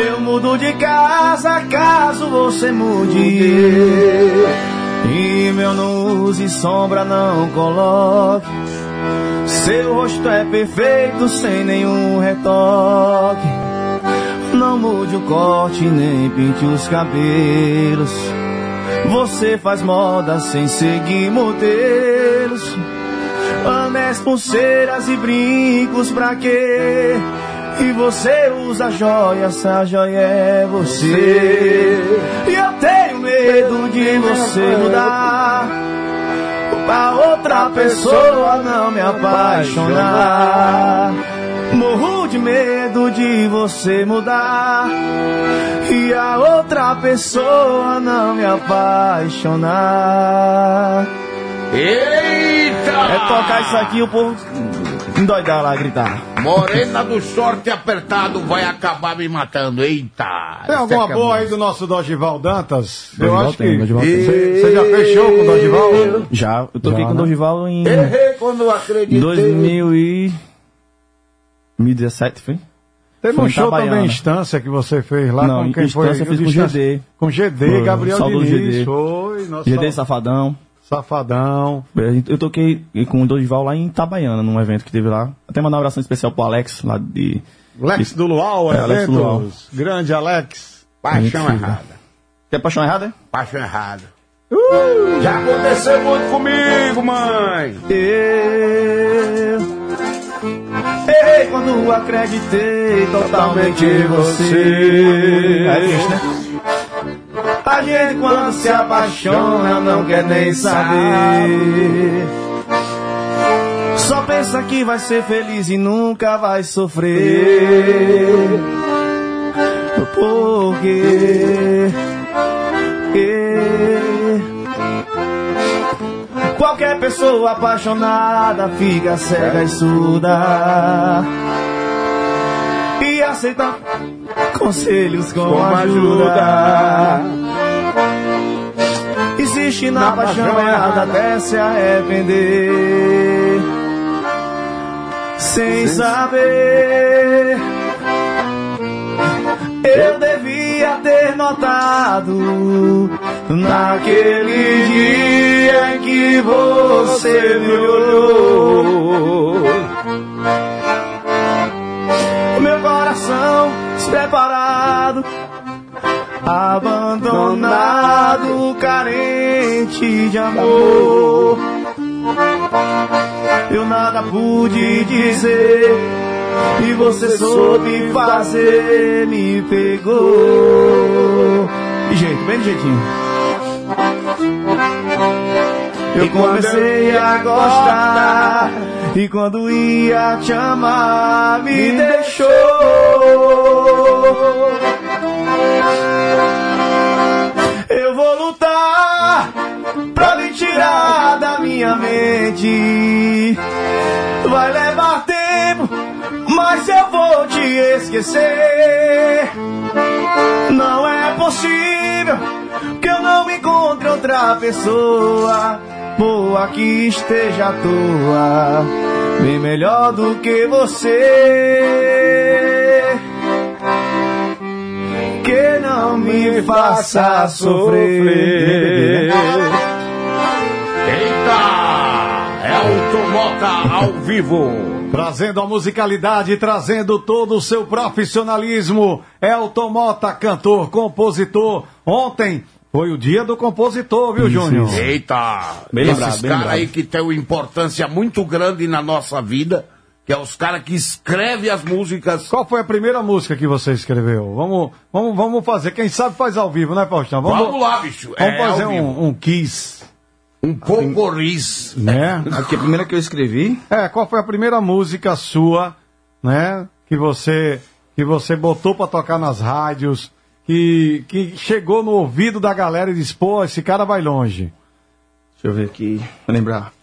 Eu mudo de casa caso você mude. E meu não use sombra, não coloque. Seu rosto é perfeito sem nenhum retoque. Não mude o corte nem pinte os cabelos. Você faz moda sem seguir modelos. Anéis, pulseiras e brincos pra quê? E você usa joia, essa joia é você. E eu tenho medo de você mudar. Pra outra pessoa não me apaixonar. Morro de medo de você mudar. E a outra pessoa não me apaixonar. Eita! É tocar isso aqui, o povo endoidar lá, gritar. Morena do short apertado vai acabar me matando. Eita! Tem alguma Essa que é boa aí do nosso Dorival Dantas? Eu Dorival acho tem, que. Você já fechou com o Dorival? Já, eu toquei Já, com o né? Dorival em Errei quando eu acreditei. 2017, foi? Teve Foi um show Itabaiana. também, Instância, que você fez lá Não, com quem foi? Instância eu fiz com GD. Com GD, Foi, Gabriel Diniz. GD. Foi, nossa. GD Safadão. Safadão. Eu toquei com o Dorival lá em Itabaiana, num evento que teve lá. Até mandar uma oração especial pro Alex, lá de. Lex do Luau, É, Alex do Luau. Grande Alex. Paixão errada. Tem paixão errada, é? Paixão errada. Já aconteceu muito comigo, mãe. Eu errei quando acreditei totalmente em você. A gente quando se apaixona não quer nem saber. Só pensa que vai ser feliz e nunca vai sofrer. Por Qualquer pessoa apaixonada fica cega e surda. E aceita conselhos com, Com ajuda. Existe na paixão errada até se arrepender. Sem saber. Eu devia ter notado naquele dia em que você me olhou. O meu coração despreparado, abandonado, carente de amor. Eu nada pude dizer e você soube fazer, me pegou. De jeito, bem de jeitinho. Eu comecei a gostar e quando ia te amar me deixou. Eu vou lutar pra lhe tirar da minha mente. Vai levar tempo, mas eu vou te esquecer. Não é possível que eu não encontre outra pessoa boa que esteja à toa, bem melhor do que você. Que não me faça sofrer. Eita! É o Tomota ao vivo. Trazendo a musicalidade, trazendo todo o seu profissionalismo. Elton Mota, cantor, compositor. Ontem foi o dia do compositor, viu, Júnior? Eita! Bem Esses lembrado, bem caras aí que têm uma importância muito grande na nossa vida, que é os caras que escrevem as músicas. Qual foi a primeira música que você escreveu? Vamos, vamos, vamos fazer. Quem sabe faz ao vivo, né, Faustão? Vamos, lá, bicho. Vamos é fazer um, um Kiss, um poporris. né? Aqui a primeira que eu escrevi. É, qual foi a primeira música sua, né? Que você que você botou pra tocar nas rádios, que, que chegou no ouvido da galera e disse, pô, esse cara vai longe. Deixa eu ver aqui, vou lembrar.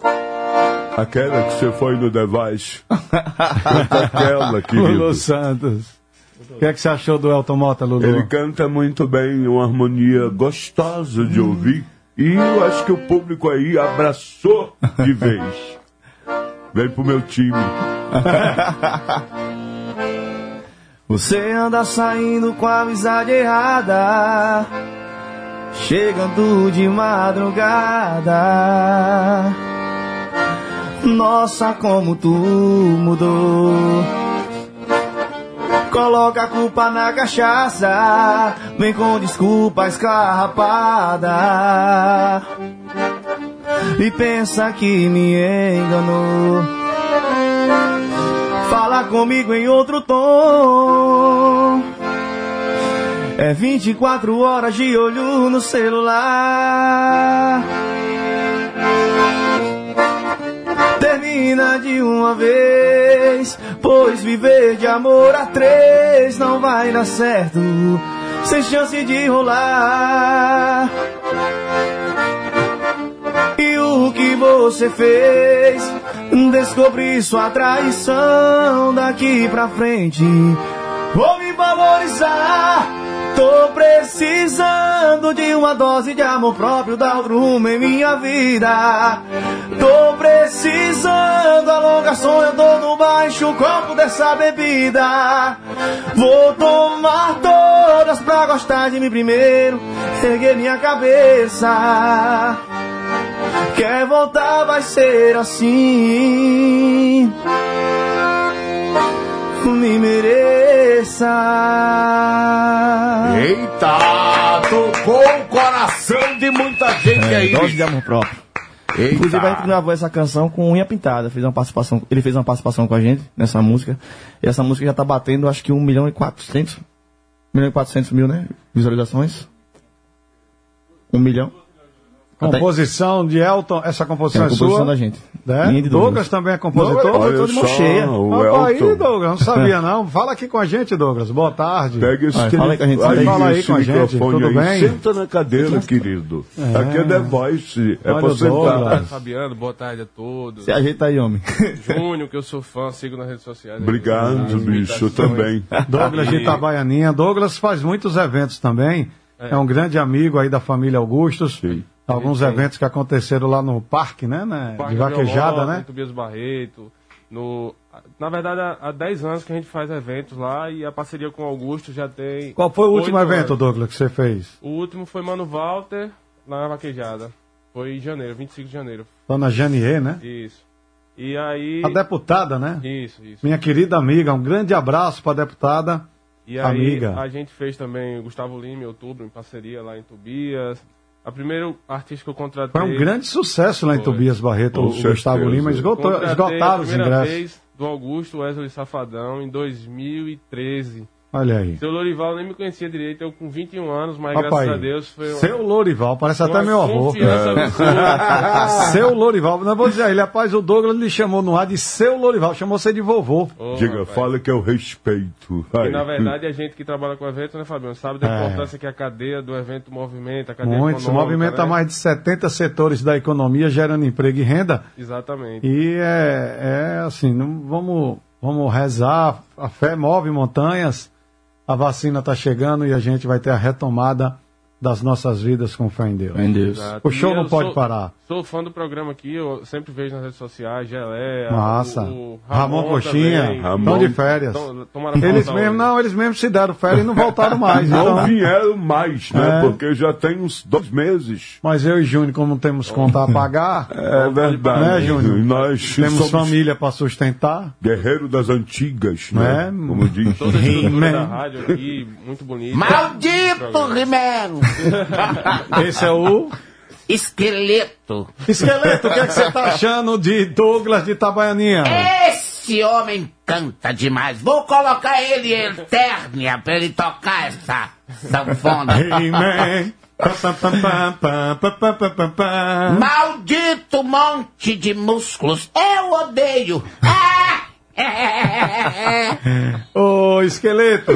Aquela que você foi no Device. Aquela, Lulu querido. Santos. O que é que você achou do Elton Mota, Lulu? Ele canta muito bem, uma harmonia gostosa de ouvir. E eu acho que o público aí abraçou de vez. Vem pro meu time. Você anda saindo com a amizade errada, chegando de madrugada. Nossa, como tu mudou. Coloca a culpa na cachaça, vem com desculpa escarrapada. E pensa que me enganou. Fala comigo em outro tom. É 24 horas de olho no celular. Termina de uma vez, pois viver de amor a três não vai dar certo, sem chance de rolar. E o que você fez? Descobri sua traição daqui pra frente. Vou me valorizar. Tô precisando de uma dose de amor próprio, dar outro rumo em minha vida. Tô precisando alongar sonho, dou no baixo copo dessa bebida. Vou tomar todas pra gostar de mim primeiro, erguer minha cabeça. Quer voltar, vai ser assim. Me mereça. Eita! Tocou o coração de muita gente É, aí. dose de amor próprio. Eita. Inclusive, a gente gravou essa canção com unha pintada. Fez uma participação, ele fez uma participação com a gente nessa música. E essa música já tá batendo, acho que 1 milhão e 400. 1 milhão e 400 mil, né? Visualizações. 1 milhão. Composição de Elton, essa composição É é, a composição sua? da gente. É? Minha de Douglas. Douglas. também é compositor? Douglas, Olha tô de mão cheia. o aí. Douglas, não sabia não. Fala aqui com a gente, Douglas. Boa tarde. Pega esse Vai, fala aí com a gente, telefone- fala aí esse com a gente, tudo aí. bem? Senta na cadeira, querido. Aqui é The Voice. É Olha pra sentar. Douglas. Fabiano, boa tarde a todos. Se ajeita aí, homem. Júnior, que eu sou fã, sigo nas redes sociais. Obrigado, bicho. Também. Douglas de Itabaianinha. Douglas faz muitos eventos também. É, um grande amigo aí da família Augustos. Sim. Alguns eventos que aconteceram lá no parque, né? né? Parque de vaquejada, né? Tobias Barreto. No, na verdade, há, há 10 anos que a gente faz eventos lá e a parceria com o Augusto já tem. Qual foi o último evento, anos. Douglas, que você fez? O último foi Mano Walter, lá na vaquejada. Foi em janeiro, 25 de janeiro. Dona Janier, né? Isso. E aí. A deputada, né? Isso, isso. Minha querida amiga, um grande abraço para a deputada. E aí Amiga. a gente fez também o Gustavo Lima em outubro, em parceria lá em Tobias. A primeiro artista que eu contratei. Foi um grande sucesso lá em Foi. Tobias Barreto, o Gustavo certeza. Lima. Esgotou, esgotaram a os primeira ingressos. vez do Augusto Wesley Safadão em 2013. Olha aí. Seu Lorival nem me conhecia direito, eu com 21 anos, mas Papai, graças a Deus foi uma, Seu Lourival, parece até meu avô. É. Seu Lourival, não vou dizer a ele, rapaz, o Douglas lhe chamou no ar de seu Lourival, chamou você de vovô. Ô, Diga, rapaz. fala que eu respeito. E na verdade a gente que trabalha com evento, né, Fabiano, sabe da É. importância que a cadeia do evento movimenta, a cadeia Muitos, econômica, movimenta né? mais de 70 setores da economia, gerando emprego e renda. Exatamente. E é, é assim, não, vamos, vamos rezar, a fé move montanhas, a vacina está chegando e a gente vai ter a retomada das nossas vidas com fé em Deus. Em Deus. Exato. O show não pode sou- parar. Sou fã do programa aqui, eu sempre vejo nas redes sociais, Gelé, Massa. o, o Ramon Coxinha, também. estão de férias. Tom- Eles mesmo, não, eles mesmos se deram férias e não voltaram mais. Não então- vieram mais, né? É. Porque já tem uns dois meses. Mas eu e Júnior, como não temos conta a pagar, É verdade. né, Júnior? Nós Temos somos família para sustentar. guerreiro das antigas, né? Né? Como diz. Toda a estrutura da rádio aqui, muito bonita. Maldito Rimero! Esse é o. Esqueleto. Esqueleto, o que, é que você tá achando de Douglas de Itabaianinha? Esse homem canta demais. Vou colocar ele em térnia pra ele tocar essa sanfona. Amen. Maldito monte de músculos, eu odeio. Ô, esqueleto,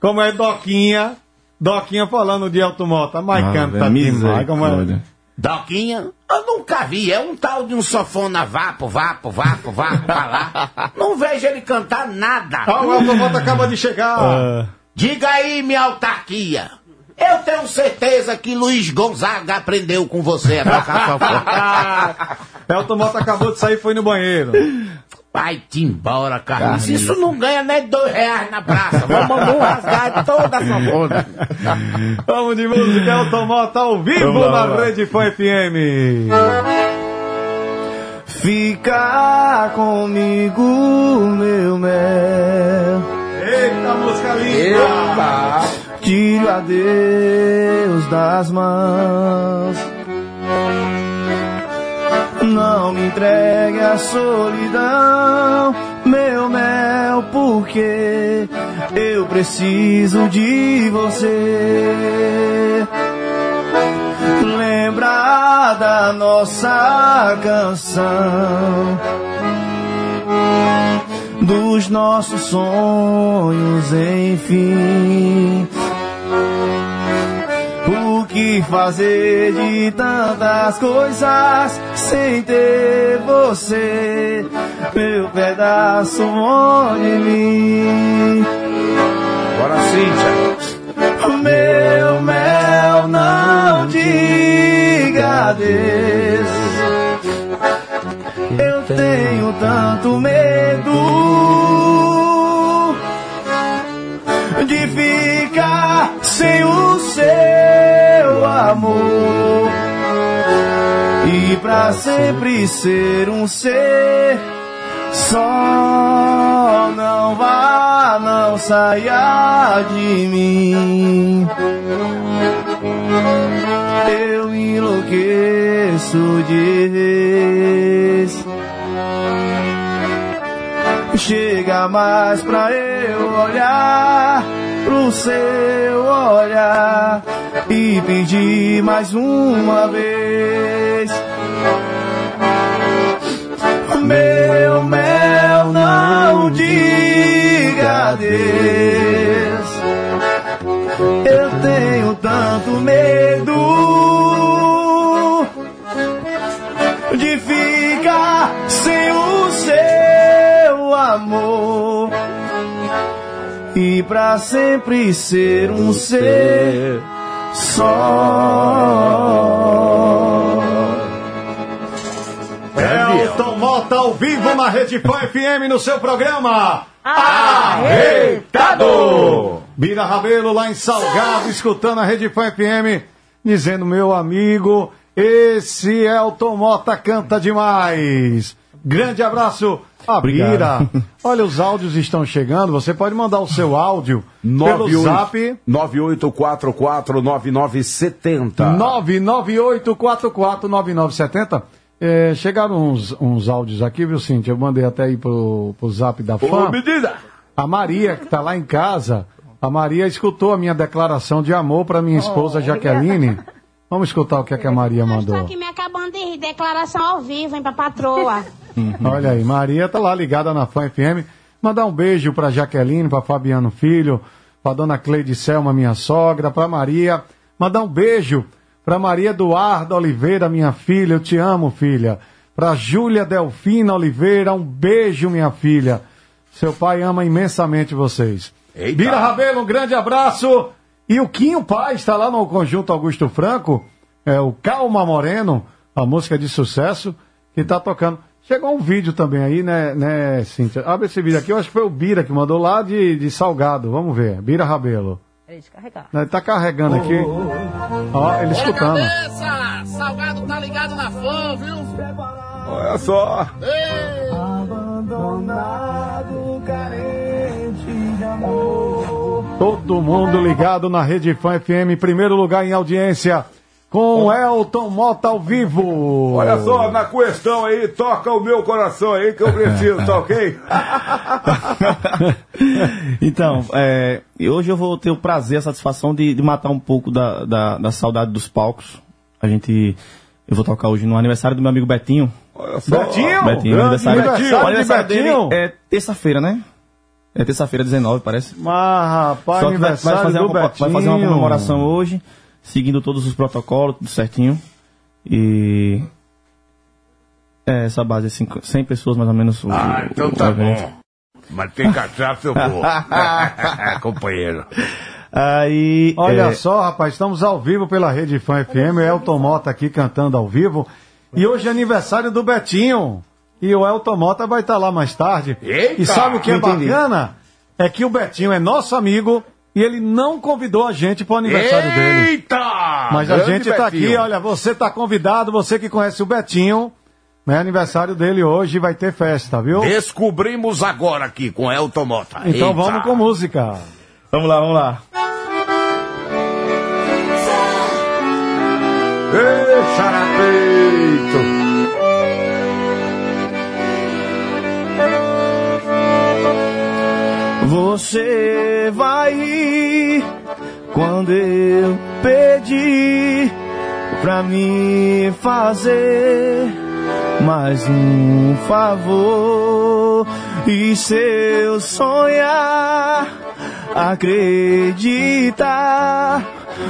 como é Doquinha, Doquinha falando de automota, mas Ah, canta velho, demais. Como é? Doquinha, eu nunca vi. É um tal de um sofona vapo, vapo, vapo, vapo pra lá. Não vejo ele cantar nada. Ah, o automota acaba de chegar. Ah. Diga aí, minha autarquia. Eu tenho certeza que Luiz Gonzaga aprendeu com você a tocar sanfona. É, o automota acabou de sair e foi no banheiro. Vai-te embora, Carlos. Isso não ganha nem dois reais na praça. Vamos, vamos rasgar toda a sanfona. Vamos de música, Automota ao vivo lá, na. Rede Fã FM. Fica comigo, meu mel. Eita, música linda! Tire o adeus das mãos. Não me entregue a solidão. meu mel, porque eu preciso de você. Lembra da nossa canção, dos nossos sonhos, enfim. Que fazer de tantas coisas sem ter você, meu pedaço de mim? Bora, Cíntia. Meu mel, não diga adeus. Eu tenho tanto medo sem o seu amor e pra sempre ser um ser só. Não vá, não saia de mim. Eu enlouqueço de vez. Chega mais pra eu olhar pro seu olhar e pedir mais uma vez. Meu mel, não diga adeus. Eu tenho tanto medo de ficar sem o seu amor e pra sempre ser um ser só. Elton Mota ao vivo na Rede Fã FM no seu programa. Arretado! Bira Rabelo lá em Salgado, escutando a Rede Fã FM, dizendo, meu amigo, esse Elton Mota canta demais. Grande abraço a Obrigado. Bira. Olha, os áudios estão chegando, você pode mandar o seu áudio pelo 98 zap 98449970. 998449970. É, chegaram uns, uns áudios aqui, viu, Cintia? Eu mandei até aí pro, pro zap da fã. A Maria, que tá lá em casa, a Maria escutou a minha declaração de amor para minha esposa Jaqueline. Vamos escutar o que, é que a Maria Estou mandou. aqui me acabando de rir. Declaração ao vivo, hein, pra patroa. Olha aí, Maria tá lá ligada na Fã FM. Mandar um beijo pra Jaqueline, pra Fabiano Filho, pra dona Cleide Selma, minha sogra, pra Maria. Mandar um beijo pra Maria Eduarda Oliveira, minha filha. Eu te amo, filha. Pra Júlia Delfina Oliveira, um beijo, minha filha. Seu pai ama imensamente vocês. Eita. Bira Rabelo, um grande abraço. E o Quinho Paz está lá no Conjunto Augusto Franco, é o Calma Moreno, a música de sucesso, que está tocando. Chegou um vídeo também aí, né, né, Cíntia? Abre esse vídeo aqui, eu acho que foi o Bira que mandou lá de, de Salgado. Vamos ver, Bira Rabelo. Peraí, deixa eu carregar. Ele tá carregando aqui. Ó, ele escutando. Salgado tá ligado na fã, viu? Olha só. Abandonado, carente de amor. Todo mundo ligado na Rede Fã FM, primeiro lugar em audiência, com Elton Mota ao vivo. Olha só, na questão aí, toca o meu coração aí que eu preciso, tá ok? Então, é, hoje eu vou ter o prazer, a satisfação de, de matar um pouco da, da, da saudade dos palcos. A gente. Eu vou tocar hoje no aniversário do meu amigo Betinho. Olha só. Betinho? Betinho, aniversário, aniversário o de aniversário Betinho? dele é terça-feira, né? É terça-feira, 19, parece. Mas, rapaz, Só que vai, vai aniversário fazer do uma, vai fazer uma Betinho. comemoração hoje, seguindo todos os protocolos, tudo certinho. E. É, essa base é cinco- 100 pessoas mais ou menos. o- Ah, então o tá evento. bom. Mas tem cachaça, eu vou. Companheiro. Aí. Olha é, só, rapaz, estamos ao vivo pela Rede Fã FM, Elton Mota aqui cantando ao vivo. E hoje é aniversário do Betinho. E o Elton Mota vai estar lá mais tarde. Eita! e sabe o que é bacana? É que o Betinho é nosso amigo e ele não convidou a gente para o aniversário dele. Eita! Mas a gente tá aqui, olha, você tá convidado, você que conhece o Betinho, né? Aniversário dele hoje vai ter festa, viu? Descobrimos agora aqui com Elton Mota. Então Eita. vamos com música. Vamos lá, vamos lá. Ei, xarapeito! Você vai quando eu pedi pra me fazer mais um favor. E se eu sonhar, acreditar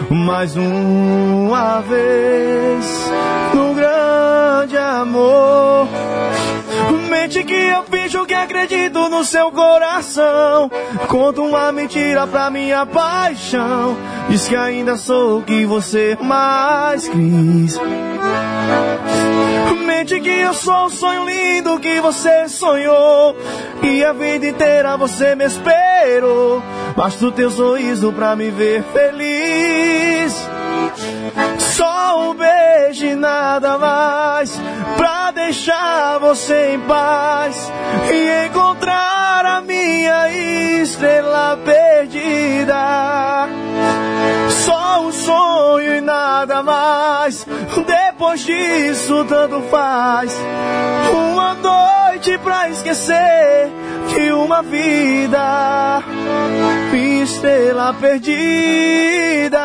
mais uma vez no grande amor. Mente que eu finjo que acredito no seu coração. Conto uma mentira pra minha paixão. Diz que ainda sou o que você mais quis. Mente que eu sou o sonho lindo que você sonhou. E a vida inteira você me esperou. Basta o teu sorriso pra me ver feliz. Só um beijo e nada mais pra deixar você em paz e encontrar a minha estrela perdida. Só um sonho e nada mais. Depois disso, tanto faz. Uma noite pra esquecer de uma vida. Estrela perdida.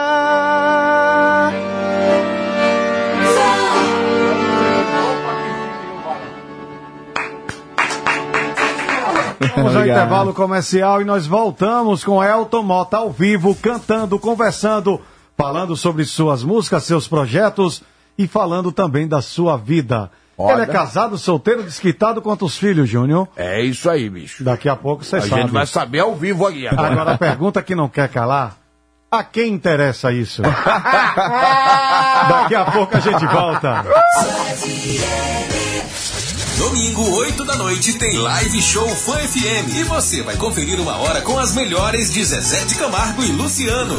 Vamos ao intervalo comercial e nós voltamos com Elton Mota ao vivo, cantando, conversando, falando sobre suas músicas, seus projetos e falando também da sua vida. Olha. Ele é casado, solteiro, desquitado, quantos filhos, Júnior? É isso aí, bicho. Daqui a pouco você A sabe. gente vai saber ao vivo aqui agora. Agora a pergunta que não quer calar, a quem interessa isso? Daqui a pouco a gente volta. Domingo, 8 da noite, tem live show Fã FM. E você vai conferir uma hora com as melhores de Zezé de Camargo e Luciano.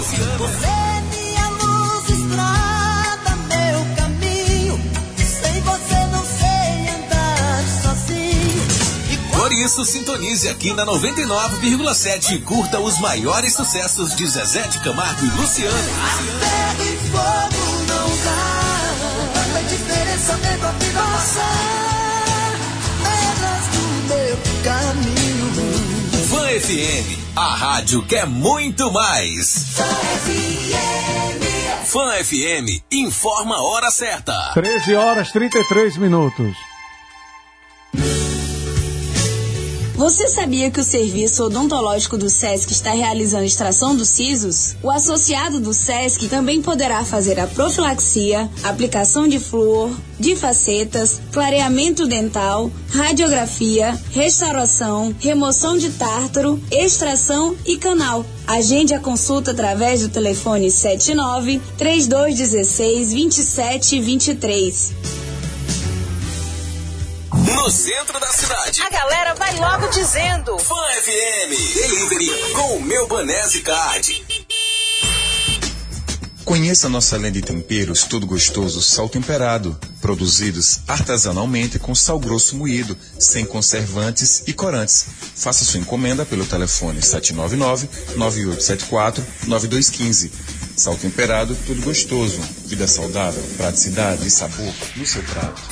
minha luz, estrada, meu caminho. Sem você não sei andar sozinho. Por isso, sintonize aqui na 99,7 e curta os maiores sucessos de Zezé de Camargo e Luciano. Terra e fogo não dá. Tanta diferença dentro da vida caminho. Fã FM, a rádio quer muito mais. Fã FM, informa a hora certa. 13 horas 33 minutos. Você sabia que o serviço odontológico do SESC está realizando extração dos sisos? O associado do SESC também poderá fazer a profilaxia, aplicação de flúor, de facetas, clareamento dental, radiografia, restauração, remoção de tártaro, extração e canal. Agende a consulta através do telefone 79 3216 2723. No centro da cidade. A galera vai logo dizendo. Fã FM, delivery com o meu Banese Card. Conheça nossa linha de temperos tudo gostoso sal temperado, produzidos artesanalmente com sal grosso moído, sem conservantes e corantes. Faça sua encomenda pelo telefone 799-9874-9215. Sal temperado, tudo gostoso. Vida saudável, praticidade e sabor no seu prato.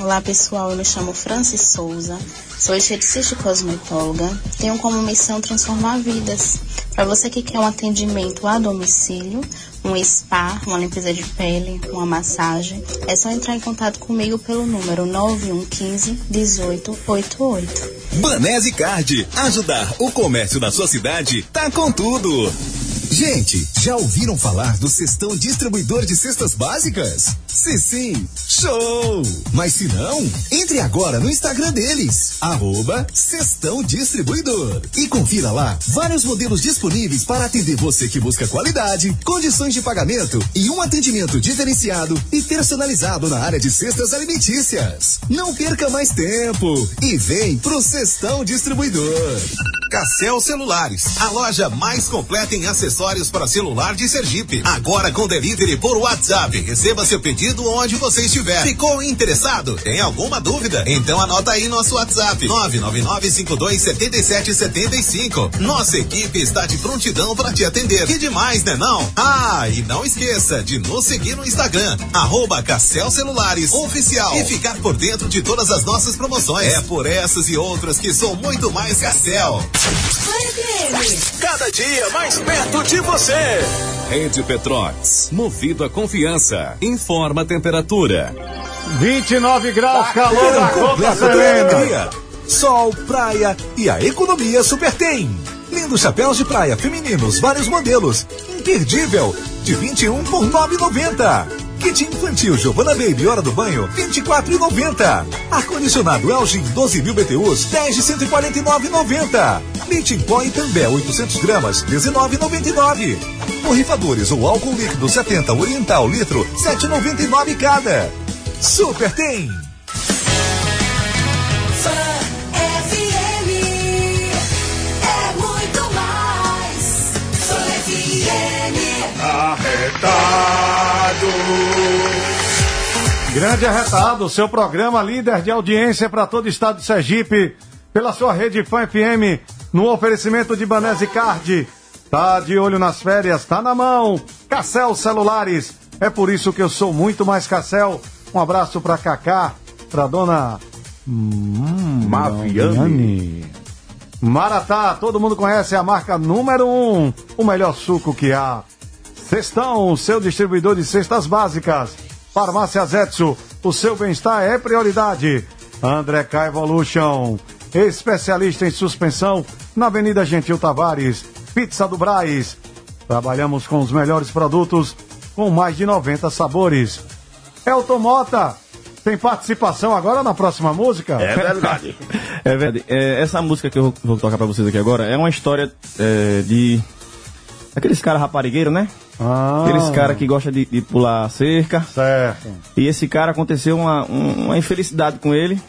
Olá pessoal, eu me chamo Francis Souza, sou esteticista e cosmetóloga, tenho como missão transformar vidas. Para você que quer um atendimento a domicílio, um spa, uma limpeza de pele, uma massagem, é só entrar em contato comigo pelo número 9115 1888. Banese Card, ajudar o comércio da sua cidade, tá com tudo. Gente, já ouviram falar do Cestão Distribuidor de Cestas Básicas? Se sim, show! Mas se não, entre agora no Instagram deles, arroba Distribuidor. E confira lá vários modelos disponíveis para atender você que busca qualidade, condições de pagamento e um atendimento diferenciado e personalizado na área de cestas alimentícias. Não perca mais tempo e vem pro Cestão Distribuidor. Cassel Celulares, a loja mais completa em acessórios para celular de Sergipe. Agora com delivery por WhatsApp. Receba seu pedido onde você estiver. Ficou interessado? Tem alguma dúvida? Então anota aí nosso WhatsApp: 999527775. Nossa equipe está de prontidão para te atender. Que demais, né não? Ah, e não esqueça de nos seguir no Instagram, arroba Celulares Oficial. E ficar por dentro de todas as nossas promoções. É por essas e outras que sou muito mais Cassel. FM. Cada dia mais perto de você. Rede Petrox. Movido a confiança. Informa a temperatura. 29 graus, calor Verão da Copa completo Serena. Sol, praia e a economia super tem. Lindos chapéus de praia femininos, vários modelos. Imperdível. De 21 por 9,90. Kit infantil Giovanna Baby Hora do Banho, 24,90. Ar-condicionado Elgin 12 mil BTUs, 10 de 149,90. Leite em pó e també 800 gramas, 19,99. Borrifadores ou álcool líquido 70 Oriental litro, 7,99 cada. Super tem! Arretado. Grande Arretado, seu programa líder de audiência para todo o estado de Sergipe, pela sua rede Fã FM, no oferecimento de Banese Card. Tá de olho nas férias, tá na mão. Cassel Celulares. É por isso que eu sou muito mais Cassel. Um abraço pra Cacá, pra dona hum, Maviane. Maratá, todo mundo conhece a marca número um, o melhor suco que há. Cestão, seu distribuidor de cestas básicas. Farmácia Zetsu, o seu bem-estar é prioridade. André K Evolution, especialista em suspensão, na Avenida Gentil Tavares. Pizza do Braz. Trabalhamos com os melhores produtos, com mais de 90 sabores. Elton Mota, tem participação agora na próxima música? É verdade. É verdade. É, essa música que eu vou tocar pra vocês aqui agora é uma história é, de. Aqueles caras raparigueiros, né? Ah. Aqueles caras que gostam de, de pular cerca. Certo. E esse cara aconteceu uma, um- uma infelicidade com ele.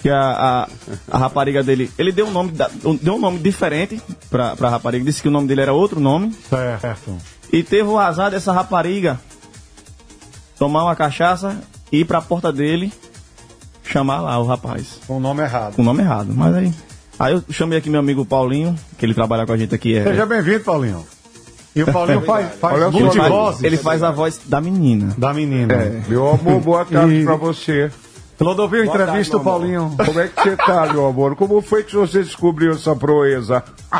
Que a, a, a rapariga dele. Ele deu um nome, deu um nome diferente pra, pra rapariga. Disse que o nome dele era outro nome. Certo. E teve o azar dessa rapariga tomar uma cachaça e ir pra porta dele chamar lá o rapaz. Com o nome errado. Com o nome errado. Mas aí. Aí eu chamei aqui meu amigo Paulinho, que ele trabalha com a gente aqui. É, Seja bem-vindo, Paulinho. E o Paulinho faz, faz ele, multivozes. faz, ele faz a voz da menina. Da menina. É. Meu amor, boa tarde E- pra você. Clodovil, entrevista tarde, o Paulinho. Como é que você tá, meu amor? Como foi que você descobriu essa proeza?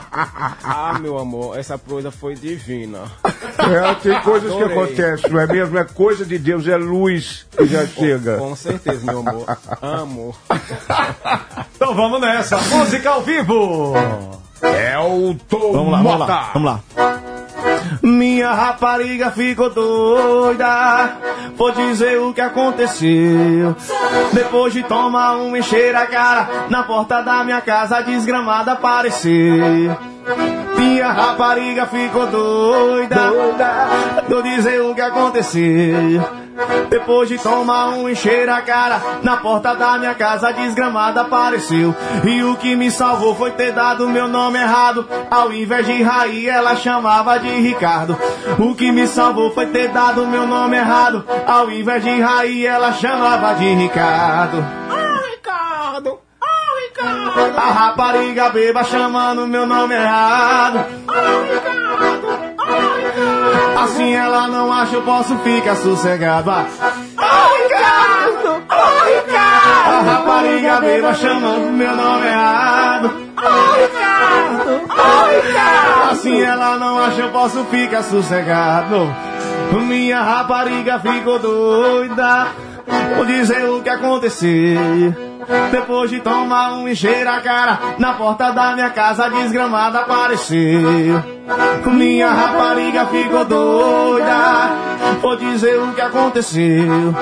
Ah, meu amor, essa proeza foi divina. É, tem coisas que Adorei. acontecem, não é mesmo? É coisa de Deus, é luz que já chega. Com certeza, meu amor. Amo. Então vamos nessa. Música ao vivo. É o Tom Vamos lá, vamos lá, vamos lá. Minha rapariga ficou doida, vou dizer o que aconteceu. Depois de tomar um encher a cara, na porta da minha casa desgramada apareceu. Minha rapariga ficou doida, vou dizer o que aconteceu. Depois de tomar um encher a cara, na porta da minha casa desgramada apareceu. E o que me salvou foi ter dado meu nome errado. Ao invés de Raí, ela chamava de Ricardo. O que me salvou foi ter dado meu nome errado. Ao invés de Raí, ela chamava de Ricardo. Ah, Ricardo! A rapariga beba chamando meu nome errado. Assim ela não acha, eu posso ficar sossegado. Ah, Ricardo! Oh! A rapariga beba chamando meu nome errado. Oh! Oh! Assim ela não acha, eu posso ficar sossegado. Minha rapariga ficou doida. Vou dizer o que aconteceu. Depois de tomar um encher a cara, na porta da minha casa desgramada apareceu. Minha rapariga ficou doida. Vou dizer o que aconteceu.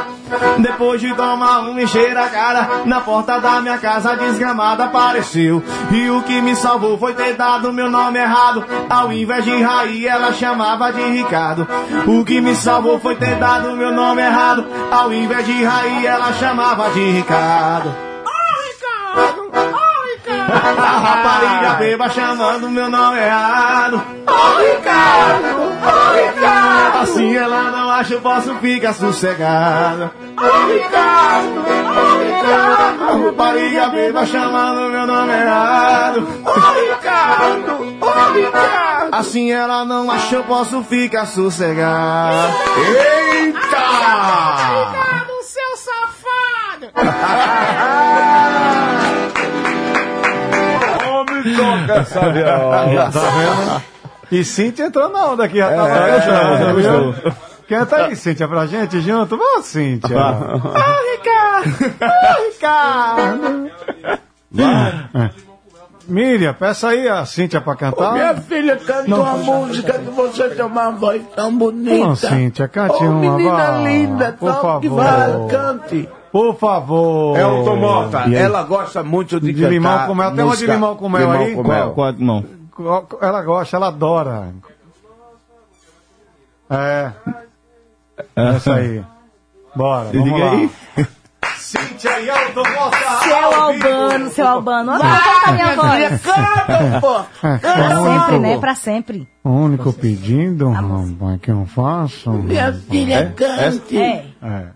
Depois de tomar um encher a cara, na porta da minha casa desgramada apareceu. E o que me salvou foi ter dado meu nome errado. Ao invés de Raí, ela chamava de Ricardo. O que me salvou foi ter dado meu nome errado. Ao invés de Raí, ela chamava de Ricardo. A rapariga beba chamando meu nome errado. Oh, Ricardo! Oh, Ricardo! Assim ela não acha, eu posso ficar sossegada. Oh, Ricardo! Oh, Ricardo! A rapariga beba chamando meu nome errado. Oh, Ricardo! Oh, Ricardo! Assim ela não acha, eu posso ficar sossegada. Eita! Ricardo, seu safado! Essa viola. Tá vendo? E Cintia entrou na onda aqui, já tava É, cantando, já viu? gostou. Canta aí, Cíntia, pra gente junto. Vamos, Cíntia. Ah, Ricardo! Ah, Ricardo! É. Miriam, peça aí a Cíntia pra cantar. Minha filha canta Não, uma música que você tem uma voz tão bonita. Não, Cíntia, cante oh, uma, menina vá. linda, Por tão que favor. vai, cante. Por favor. Elton Mota, E aí? ela gosta muito de, De cantar limão com mel. Tem uma de limão com mel aí? com Qual- mel. Qual não? Ela gosta, ela adora. É. Essa aí. Bora, vamos Diga lá. aí. Cíntia e Mota. Seu Albano, seu Albano. Olha a minha voz. É, Pra é sempre, né? Pra sempre. o único pedido rapaz, que eu faço. Minha filha cante. É. É.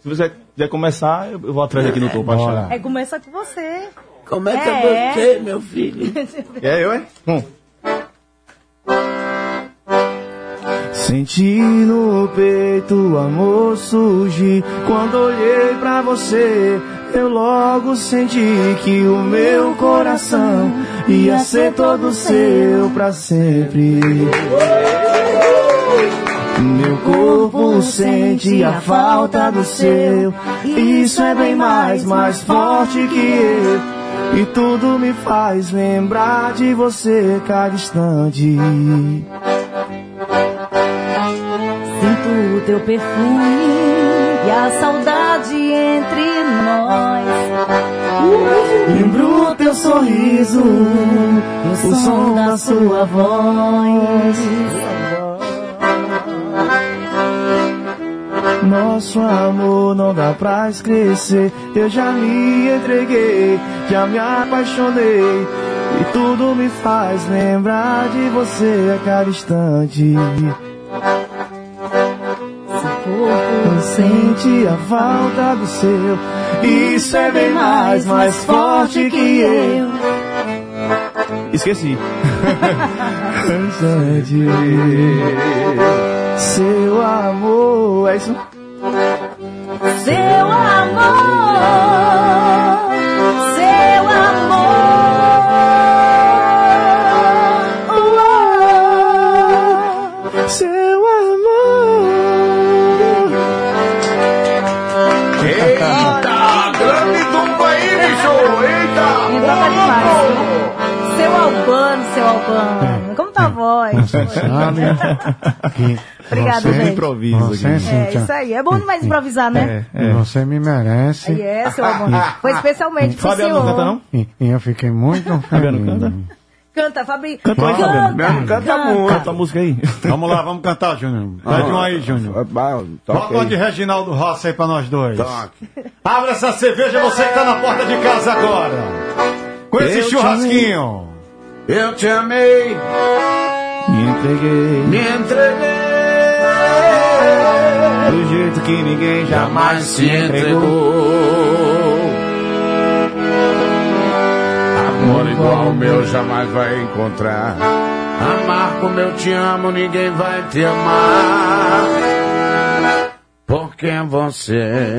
Se você quiser começar, eu eu vou atrás aqui no topo. pra achar. É começa com você. Começa É. você, meu filho. É eu, hein? Hum. Senti no peito o amor surgir Quando olhei pra você Eu logo senti que o meu coração Ia ser todo seu pra sempre Meu corpo sente a falta do seu Isso é bem mais, mais forte que eu e tudo me faz lembrar de você cada instante. Sinto o teu perfume e a saudade entre nós. Lembro teu sorriso, o som da sua voz. Nosso amor não dá pra esquecer. Eu já me entreguei, já me apaixonei. E tudo me faz lembrar de você a cada instante. Não sente a falta do seu. Isso é bem mais, mais forte que eu. Esqueci. Instante. Seu amor. É isso? Seu amor, seu amor. Seu amor. Eita, grande tumba aí, bicho! Eita! Demais. viu? Seu Albano, seu Albano. Como tá a voz? Sabe que Obrigada, você, gente. Improviso Você, aqui. É isso aí. É bom demais improvisar, né? É, é. você me merece. Aí é, seu Albano. Foi especialmente pro Fabiano não senhor. canta, não? E, e eu fiquei muito Fabiano feliz. canta? Canta, Fabi. Canta aí, Fabiano. Não, canta muito. Canta a música aí. Vamos lá, vamos cantar, Júnior. Pede um aí, Júnior. Bota Bota uma de Reginaldo Rossi aí pra nós dois. Toque. Abre essa cerveja, você que tá na porta de casa agora. Com esse Eu te churrasquinho. Eu te amei, Me entreguei me entreguei, do jeito que ninguém jamais se entregou. Amor igual ao meu jamais vai encontrar. Amar como eu te amo, ninguém vai te amar. Porque você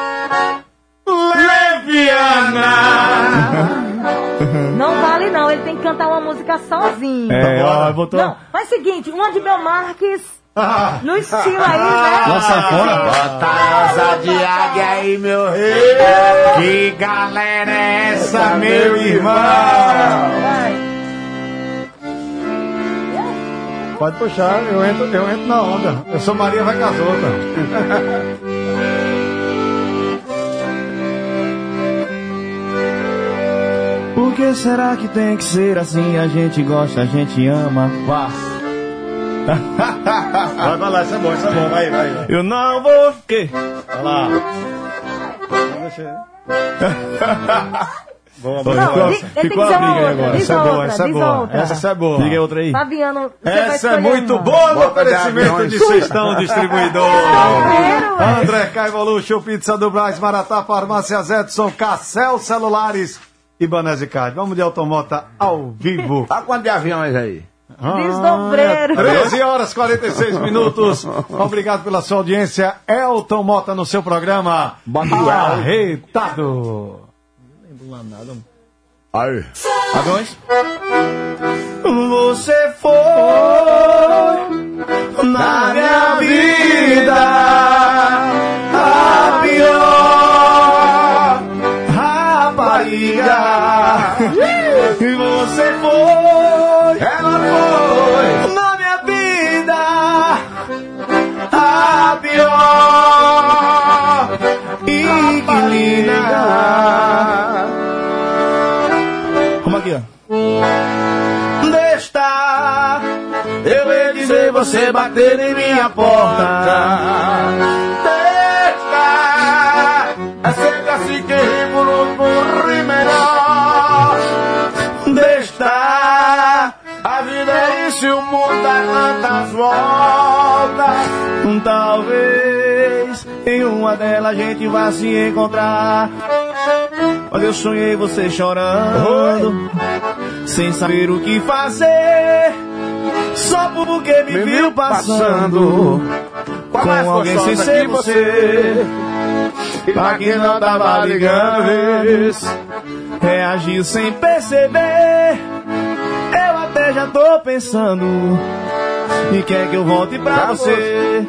Leviana Não vale não, ele tem que cantar uma música sozinho. É, ó, botou. Não, faz o seguinte, uma de Bel Marques, Ah. no estilo aí, né? Nossa, fora. Bota asa de águia aí, meu rei. Que galera é essa, meu irmão? Vai. Pode puxar, eu entro, eu entro na onda. Eu sou Maria vai com Por que será que tem que ser assim? A gente gosta, a gente ama. Vá. Vai, vai lá, isso é bom, isso é bom. Vai, vai. vai. Eu não vou. Que? Vai lá. Boa, boa. Não, tem que ser outra, diz Essa é boa, essa é boa. Essa é boa. Diga outra aí. Fabiano, Essa é escolher muito uma. boa no oferecimento de Sextão Distribuidor. Quero, é. André K Evolution, Pizza do Braz, Maratá, Farmácias Edson, Cassel Celulares e Banese Card. Vamos de automota ao vivo. Olha quanto de aviões aí. Desdobreiro. 13 horas 46 minutos. Obrigado pela sua audiência. Elton Mota no seu programa. Arretado. Aí. Aviões? Você foi na minha vida E você foi, ela foi na minha vida a pior inquilina. Como aqui, ó? Deixa eu ia dizer você bater em minha porta. Vida é isso e o mundo dá tantas voltas. Talvez em uma delas a gente vá se encontrar. Olha, eu sonhei você chorando, sem saber o que fazer. Só porque me, viu passando, com mais alguém sem ser você. Pra quem não tava ligando, vez, reagiu sem perceber. Já tô pensando e quer que eu volte pra você.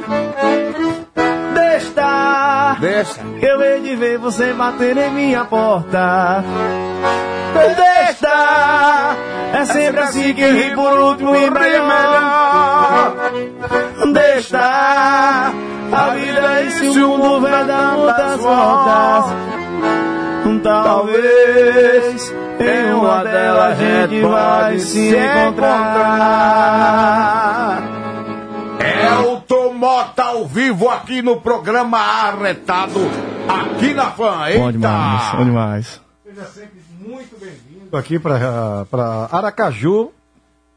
Deixa, Deixa. eu hei de ver você bater em minha porta. Deixa, é sempre assim que ri por último e melhor. Deixa, a vida é esse mundo vai dar muitas voltas. Talvez em uma delas a gente vai se encontrar. Elton Mota ao vivo aqui no programa Arretado, aqui na Fã. Eita! Bom demais, bom demais. Seja sempre muito bem-vindo aqui para Aracaju,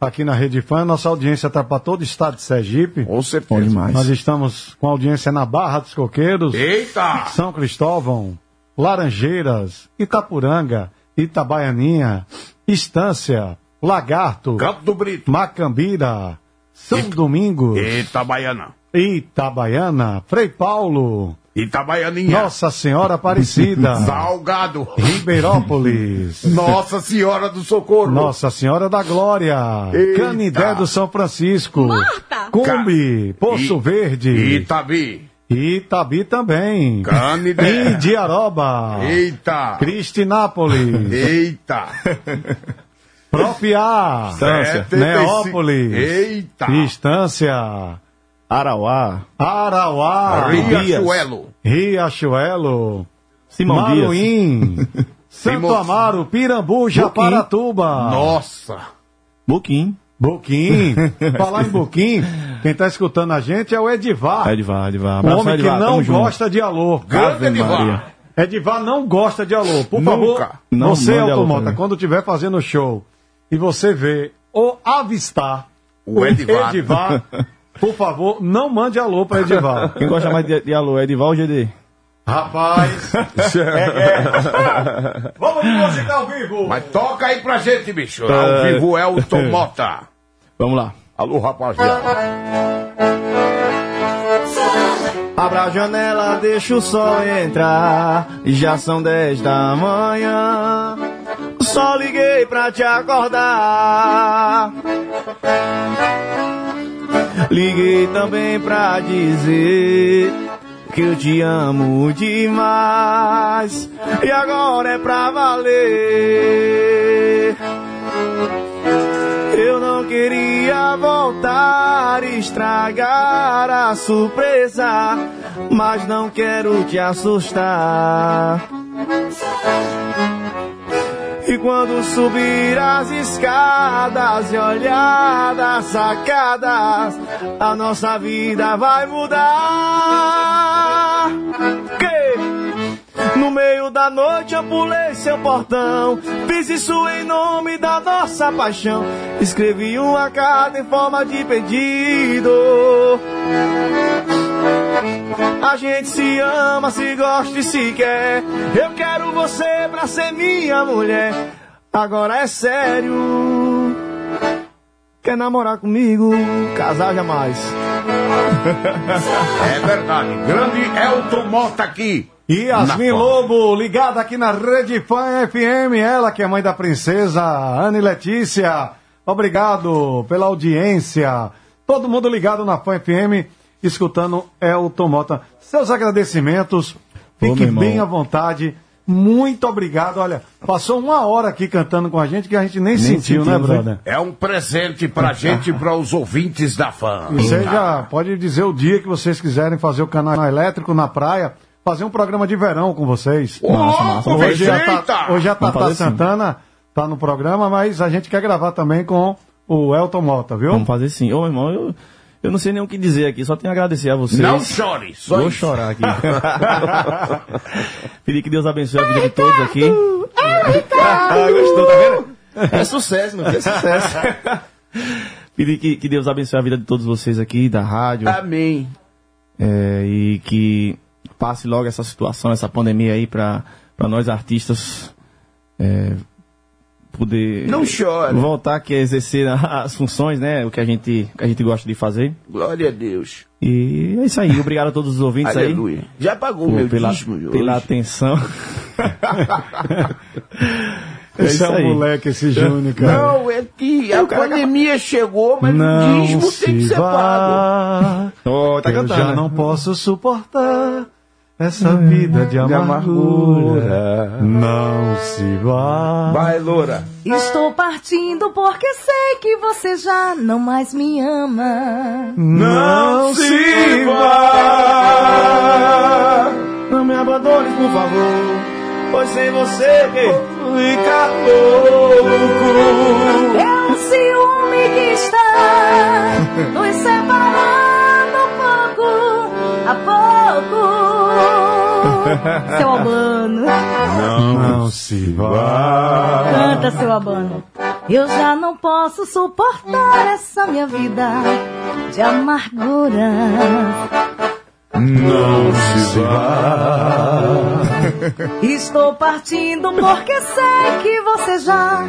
aqui na Rede Fã. Nossa audiência está para todo o estado de Sergipe. Com certeza. Nós estamos com audiência na Barra dos Coqueiros, Eita! São Cristóvão, Laranjeiras, Itapuranga, Itabaianinha, Estância, Lagarto, Campo do Brito. Macambira, São Domingos, Eita, Baiana. Itabaiana, Frei Paulo, Itabaianinha. Nossa Senhora Aparecida, Salgado. Ribeirópolis, Nossa Senhora do Socorro. Nossa Senhora da Glória, Eita. Canidé do São Francisco, Cumbi, Poço Ca- Verde, Itabi. Itabi também, Canidé. Indiaroba, Eita. Cristinápolis, Eita. Propiá, Estância. 75. Neópolis, Eita. Estância, Arauá, Arauá, Riachuelo. Riachuelo, Simão Dias. Maruim, Santo Amaro, Pirambu, Japaratuba. Nossa. Buquim. Buquim. Falar em Buquim, quem tá escutando a gente é o Edivar. Edivar, Edivar. Um homem que Edivar, não tamo junto. gosta de alô. Grande Edivar. Maria. Edivar não gosta de alô. Por Nunca. favor, Não você, mande alô Automota, quando estiver fazendo show e você vê ou avistar O Edivar. Edivar, por favor, não mande alô para Edivar. Quem gosta mais de, de alô, Edivar ou GD? Rapaz, é, é. vamos de música ao vivo. Mas toca aí pra gente, bicho. Ao É. vivo Elton Mota. Vamos lá. Alô, rapaziada. Abra a janela, deixa o sol entrar. Já são 10 da manhã. Só liguei pra te acordar. Liguei também pra dizer que eu te amo demais. E agora é pra valer. Eu não queria voltar e estragar a surpresa, mas não quero te assustar. E quando subir as escadas e olhar das sacadas, a nossa vida vai mudar. Que? No meio da noite eu pulei seu portão. Fiz isso em nome da nossa paixão. Escrevi uma carta em forma de pedido. A gente se ama, se gosta e se quer. Eu quero você pra ser minha mulher. Agora é sério. Quer namorar comigo? Casar jamais. É verdade. Grande Elton Mota aqui. E Yasmin Lobo, ligada aqui na Rede Fã FM, ela que é mãe da princesa Ana e Letícia. Obrigado pela audiência. Todo mundo ligado na Fã FM, escutando Elton Mota. Seus agradecimentos, fique irmão. bem à vontade. Muito obrigado. Olha, passou uma hora aqui cantando com a gente que a gente nem, sentiu, né, sentimos, brother? hein? É um presente pra gente e para os ouvintes da fã. E Você já pode dizer o dia que vocês quiserem fazer o canal elétrico na praia, fazer um programa de verão com vocês. Massa, massa. Hoje, a Eita! Ta- hoje a Tata fazer sim. Santana tá no programa, mas a gente quer gravar também com o Elton Mota, viu? Vamos fazer sim. Ô, irmão, eu, eu não sei nem o que dizer aqui, só tenho a agradecer a vocês. Não chore, só Vou isso. chorar aqui. Pedir que Deus abençoe a vida de todos aqui. Ah, gostou, tá vendo? É sucesso, meu filho, é sucesso. Pedir que, que Deus abençoe a vida de todos vocês aqui, da rádio. Amém. É, e que passe logo essa situação, essa pandemia aí pra nós artistas é, poder Não chora. voltar aqui a exercer as funções, né? O que a gente, o que a gente gosta de fazer. Glória a Deus. E é isso aí. Obrigado a todos os ouvintes aí. Já pagou o meu pela, dízimo de pela hoje. atenção. Esse isso é um aí. moleque, esse Júnior, cara. Não, é que a pandemia chegou, mas Não o dízimo tem que se ser pago. Oh, tá Eu cantando. já não posso suportar essa vida de amargura. Não se vá. Vai, Loura. Estou partindo porque sei que você já não mais me ama. Não se vá. Não me abandones, por favor. Pois sem você vou ficar louco. É um ciúme que está nos separando pouco a pouco. Seu Albano, Não se vá. canta, seu Albano. Eu já não posso suportar essa minha vida de amargura. Não se vá. Estou partindo porque sei que você já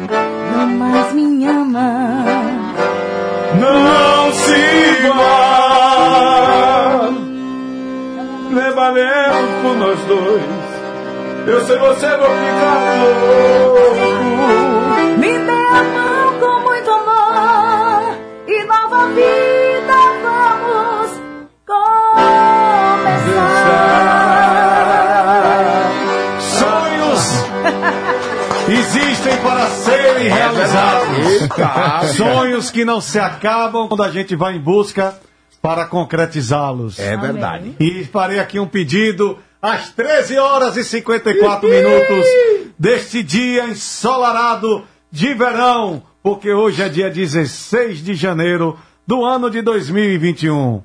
não mais me ama. Não se vá. Levaremos por nós dois. Eu sei você vou ficar louco. Me dê a mão com muito amor e nova vida vamos começar. Sonhos existem para serem realizados. Sonhos que não se acabam quando a gente vai em busca para concretizá-los. É verdade. E farei aqui um pedido às 13 horas e 54 minutos deste dia ensolarado de verão, porque hoje é dia 16 de janeiro do ano de 2021.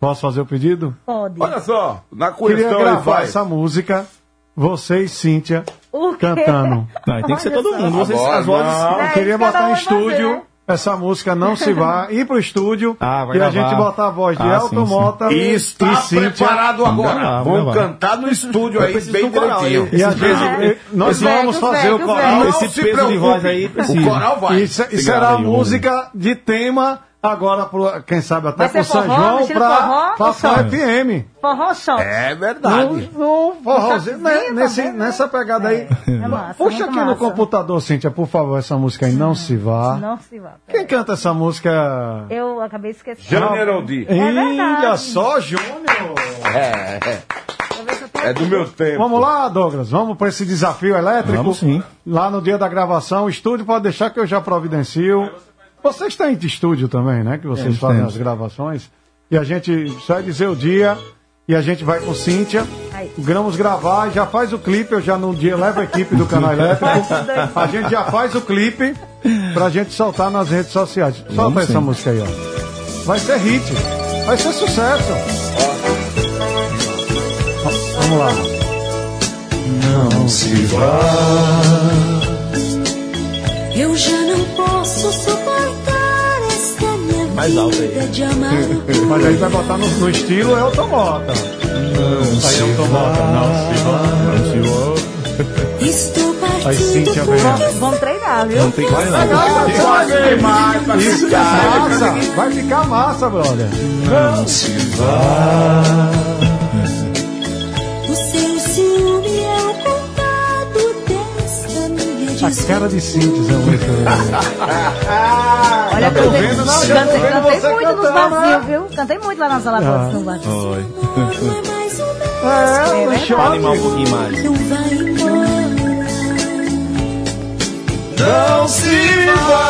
Posso fazer o pedido? Pode. Olha só, na Queria questão ele gravar faz. essa música, você e Cíntia O quê? cantando. Não, tem que ser todo mundo. Vocês, Agora, as vozes. não. Eu queria cada botar um em vai estúdio fazer. Essa música Não Se Vá, ir pro estúdio Ah, vai e a gravar. gente botar a voz de Ah, Elton sim, sim. Mota E está e Cíntia. preparado agora. gravar, Vamos gravar. cantar no estúdio aí, bem direitinho. E a Esse gente, velho. nós Os vamos fazer o coral. Esse se peso de preocupe. voz aí precisa. O coral vai. Isso, isso será a música de tema agora, pro, quem sabe até pro São João, pra Fafá só? FM. Forró shot. É verdade. No forrozinho, né, nesse, também, né? nessa pegada aí. É massa, Puxa aqui no massa. computador, Cíntia, por favor, essa música aí, Não Se Vá. Não se vá. Quem canta essa música? Eu acabei esquecendo. General D. É verdade. Olha só, Júnior! É, é. É do meu tempo. Vamos lá, Douglas, vamos para esse desafio elétrico. Vamos sim. Lá no dia da gravação, o estúdio pode deixar que eu já providencio. Vocês têm de estúdio também, né? Que vocês Temos, fazem as gravações. E a gente só é dizer o dia e a gente vai com Cíntia. Vamos gravar, já faz o clipe, eu já no dia levo a equipe do canal elétrico. A gente já faz o clipe pra gente soltar nas redes sociais. Solta Vamos essa sim. música aí, ó. Vai ser hit, vai ser sucesso. Vamos lá. Não se vá. Eu já não posso minha Mais alto aí. Mas aí vai botar no, no estilo é o Tomota. Não Aí é o Tomota. Não se vá. Não se vá. Aí partindo Cíntia vem. Vamos, treinar, viu? Não tem que vai não. Vai pra Isso ficar. é massa. Vai ficar massa, brother. Não se vá. O seu ciúme é o culpado desta minha A cara de Cintia, Zé Luiz. Olha, tô cantei, vendo, não, cantei, vendo cantei você muito nos barzinhos, viu? Cantei muito lá na sala Ah. no bar. Oi. É, no verdade. Pra animar um pouquinho mais. Não se vá.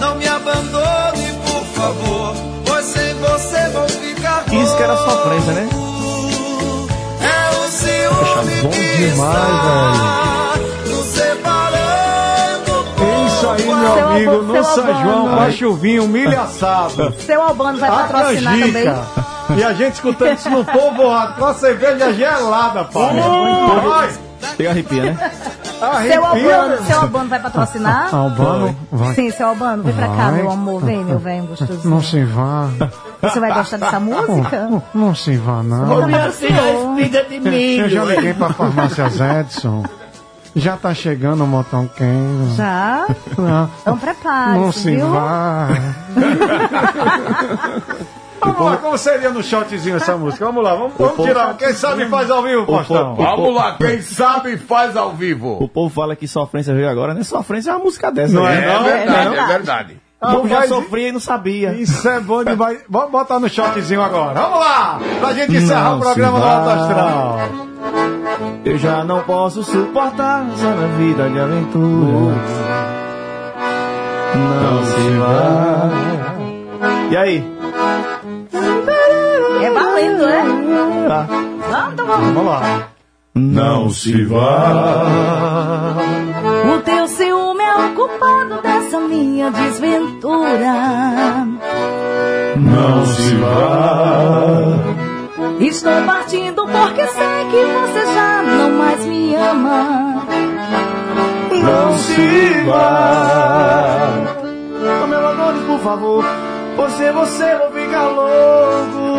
Não me abandone, por favor. Pois sem você vou ficar Isso que era sofrência, né? É o ciúme Bom demais, velho. Meu Seu amigo, no seu São. João, uma chuvinha, um milho assado. Seu Albano vai A patrocinar também. E a gente escutando isso no povoado, com a cerveja gelada, pai. Chega arrepia, né? Seu Arrepia, Albano, seu Albano vai patrocinar? Albano, vai. Sim, seu Albano, vem pra cá, Vai. meu amor. Vem, meu velho gostosinho. Não se vá. Você vai gostar dessa música? Não, não se vá, não. Minha filha, Filha de Eu já liguei pra farmácia Edson. Já tá chegando o montão quente. Já? Não, Então prepare, não se viu? vá. Vamos lá, como seria no shotzinho essa música? Vamos lá, vamos, vamos tirar. Quem sabe faz ao vivo, Faustão. Vamos lá, quem sabe faz ao vivo. O povo fala que sofrência veio agora, né? Sofrência é uma música dessa. Não né? é, não? verdade, é verdade. O povo já sofria e não sabia. Isso é bom demais. Vamos botar no shotzinho agora. Vamos lá! Pra gente encerrar Não o programa do Alto. Astral. Eu já não posso suportar essa vida de aventura. Não se vá. E aí? É valendo, né? Tá. Vamos, então vamos. Vamos lá. Não se vá. O teu ciúme é o culpado dessa minha desventura. Não se vá. Estou partindo porque sei que você já não mais me ama. Não se vá. Não me abandone, por favor. Você, você vou ficar louco.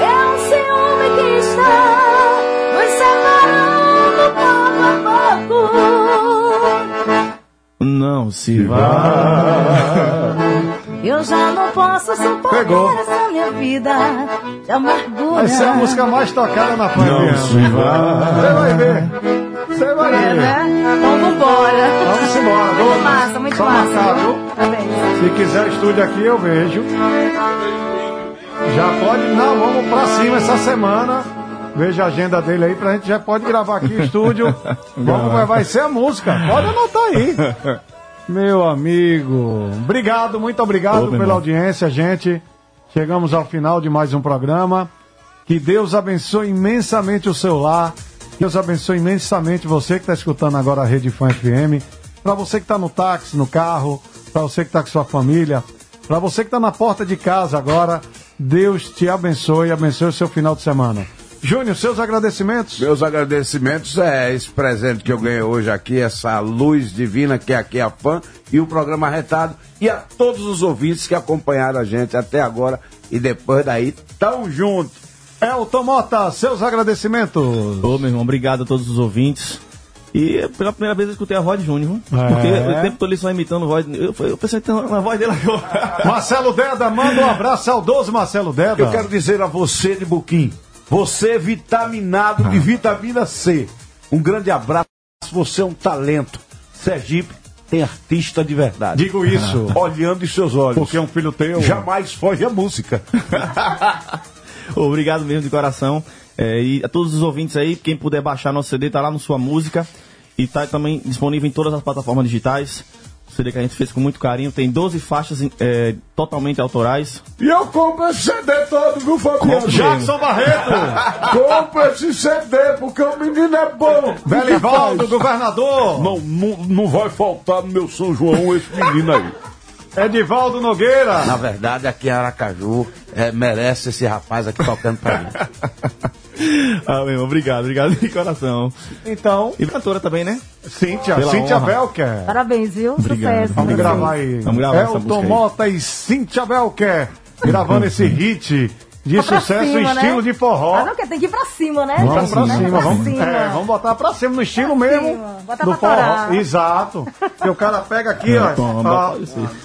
É um ciúme que está nos separando pouco a pouco. Não se vá. Eu já não posso suportar Pegou. essa minha vida de amargura. Vai ser a música mais tocada na Não pandemia. Você vai ver. Você vai É, ver. né? Então vambora. Vamos embora. Muito massa, muito Só massa. marcar, viu? Se quiser estúdio aqui, eu vejo. Já pode. Não, vamos pra cima essa semana. Veja a agenda dele aí pra gente já pode gravar aqui o estúdio. Vamos, vai, vai ser a música. Pode anotar aí. Meu amigo. Obrigado, muito obrigado Ô, pela irmão. audiência, gente. Chegamos ao final de mais um programa. Que Deus abençoe imensamente o seu lar. Deus abençoe imensamente você que está escutando agora a Rede Fã FM. Para você que está no táxi, no carro, para você que está com sua família, para você que está na porta de casa agora, Deus te abençoe e abençoe o seu final de semana. Júnior, seus agradecimentos? Meus agradecimentos é esse presente que eu ganhei hoje aqui, essa luz divina que é aqui a fã e o programa arretado e a todos os ouvintes que acompanharam a gente até agora e depois daí tão junto. Elton Mota, seus agradecimentos. Ô, meu irmão, obrigado a todos os ouvintes. E pela primeira vez eu escutei a voz de Júnior, viu? É. Porque o tempo todo ele só imitando voz. Eu, eu pensei na voz dele agora. Marcelo Deda, manda um abraço saudoso, Marcelo Deda. Eu quero dizer a você de Buquim, você vitaminado de vitamina C. Um grande abraço, você é um talento. Sergipe tem artista de verdade. Digo isso. Olhando em seus olhos. Porque é um filho teu. Jamais foge a música. Obrigado mesmo de coração. É, e a todos os ouvintes aí, quem puder baixar nosso CD, tá lá no Sua Música. E tá também disponível em todas as plataformas digitais. CD que a gente fez com muito carinho. Tem 12 faixas é, totalmente autorais. E eu compro esse CD todo, viu, Fabiano? Jackson Barreto. Compra esse CD, porque o menino é bom. Belivaldo, governador. Não, não, não vai faltar no meu São João esse menino aí. Edivaldo Nogueira. Na verdade, aqui em Aracaju, é, merece esse rapaz aqui tocando pra mim. Ah, meu obrigado, obrigado de coração. Então. E cantora também, né? Cíntia, Pela Cíntia honra. Belker. Parabéns, viu? Obrigado. Sucesso. Vamos gravar aí. Vamos gravar essa Elton música aí. Mota e Cíntia Belker gravando esse hit de pra sucesso cima, em estilo né? de forró. Ah, não, que tem que ir pra cima, né? Vamos pra Né? cima, vamos, cima. é, vamos botar pra cima no estilo Pra mesmo cima, botar do pra forró. torar. Exato. Que o cara pega aqui, ó, Toma, ó,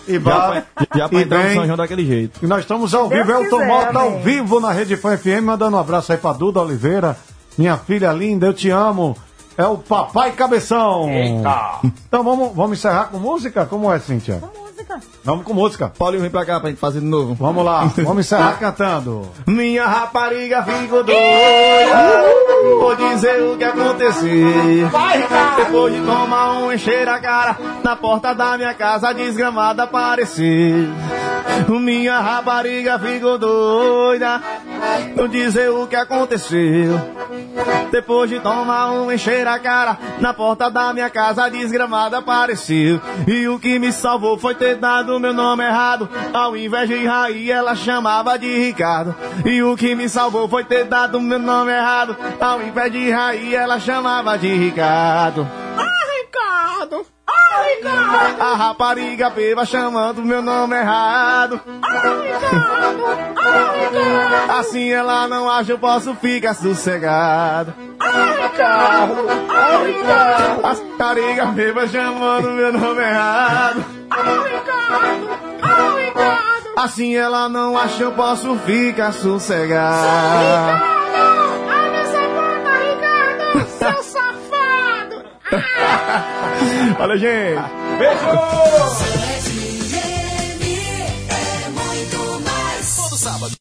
e vai pra- já pra e entrar no. São João daquele jeito. E nós estamos ao Deus vivo, Elton quiser, Mota ao vivo na Rede Fã FM, mandando um abraço aí pra Duda Oliveira, minha filha linda, eu te amo. É o Papai Cabeção. Então vamos, vamos encerrar com música? Como é, Cíntia? Música. Vamos com música. Paulinho, vem pra cá pra gente fazer de novo. Vamos lá, vamos encerrar cantando. Minha rapariga ficou doida. Vou dizer o que aconteceu. Depois de tomar um encher a cara, na porta da minha casa desgramada apareceu. Minha rapariga ficou doida. Vou dizer o que aconteceu. Depois de tomar um encher a cara, na porta da minha casa a desgramada apareceu. E o que me salvou foi ter dado meu nome errado. Ao invés de Raí, ela chamava de Ricardo. E o que me salvou foi ter dado meu nome errado. Ao invés de Raí, ela chamava de Ricardo. Ricardo! Ah, Ricardo! A rapariga beba chamando meu nome errado. Ah, Ricardo! Ah, Ricardo! Assim ela não acha, eu posso ficar sossegado. Ah, Ricardo! Ah, Ricardo! A rapariga beba chamando meu nome errado. Ah, Ricardo! Ah, Ricardo! Assim ela não acha, eu posso ficar sossegado. Abre essa porta, Ricardo! Seu! Olha, gente. Beijo! sábado.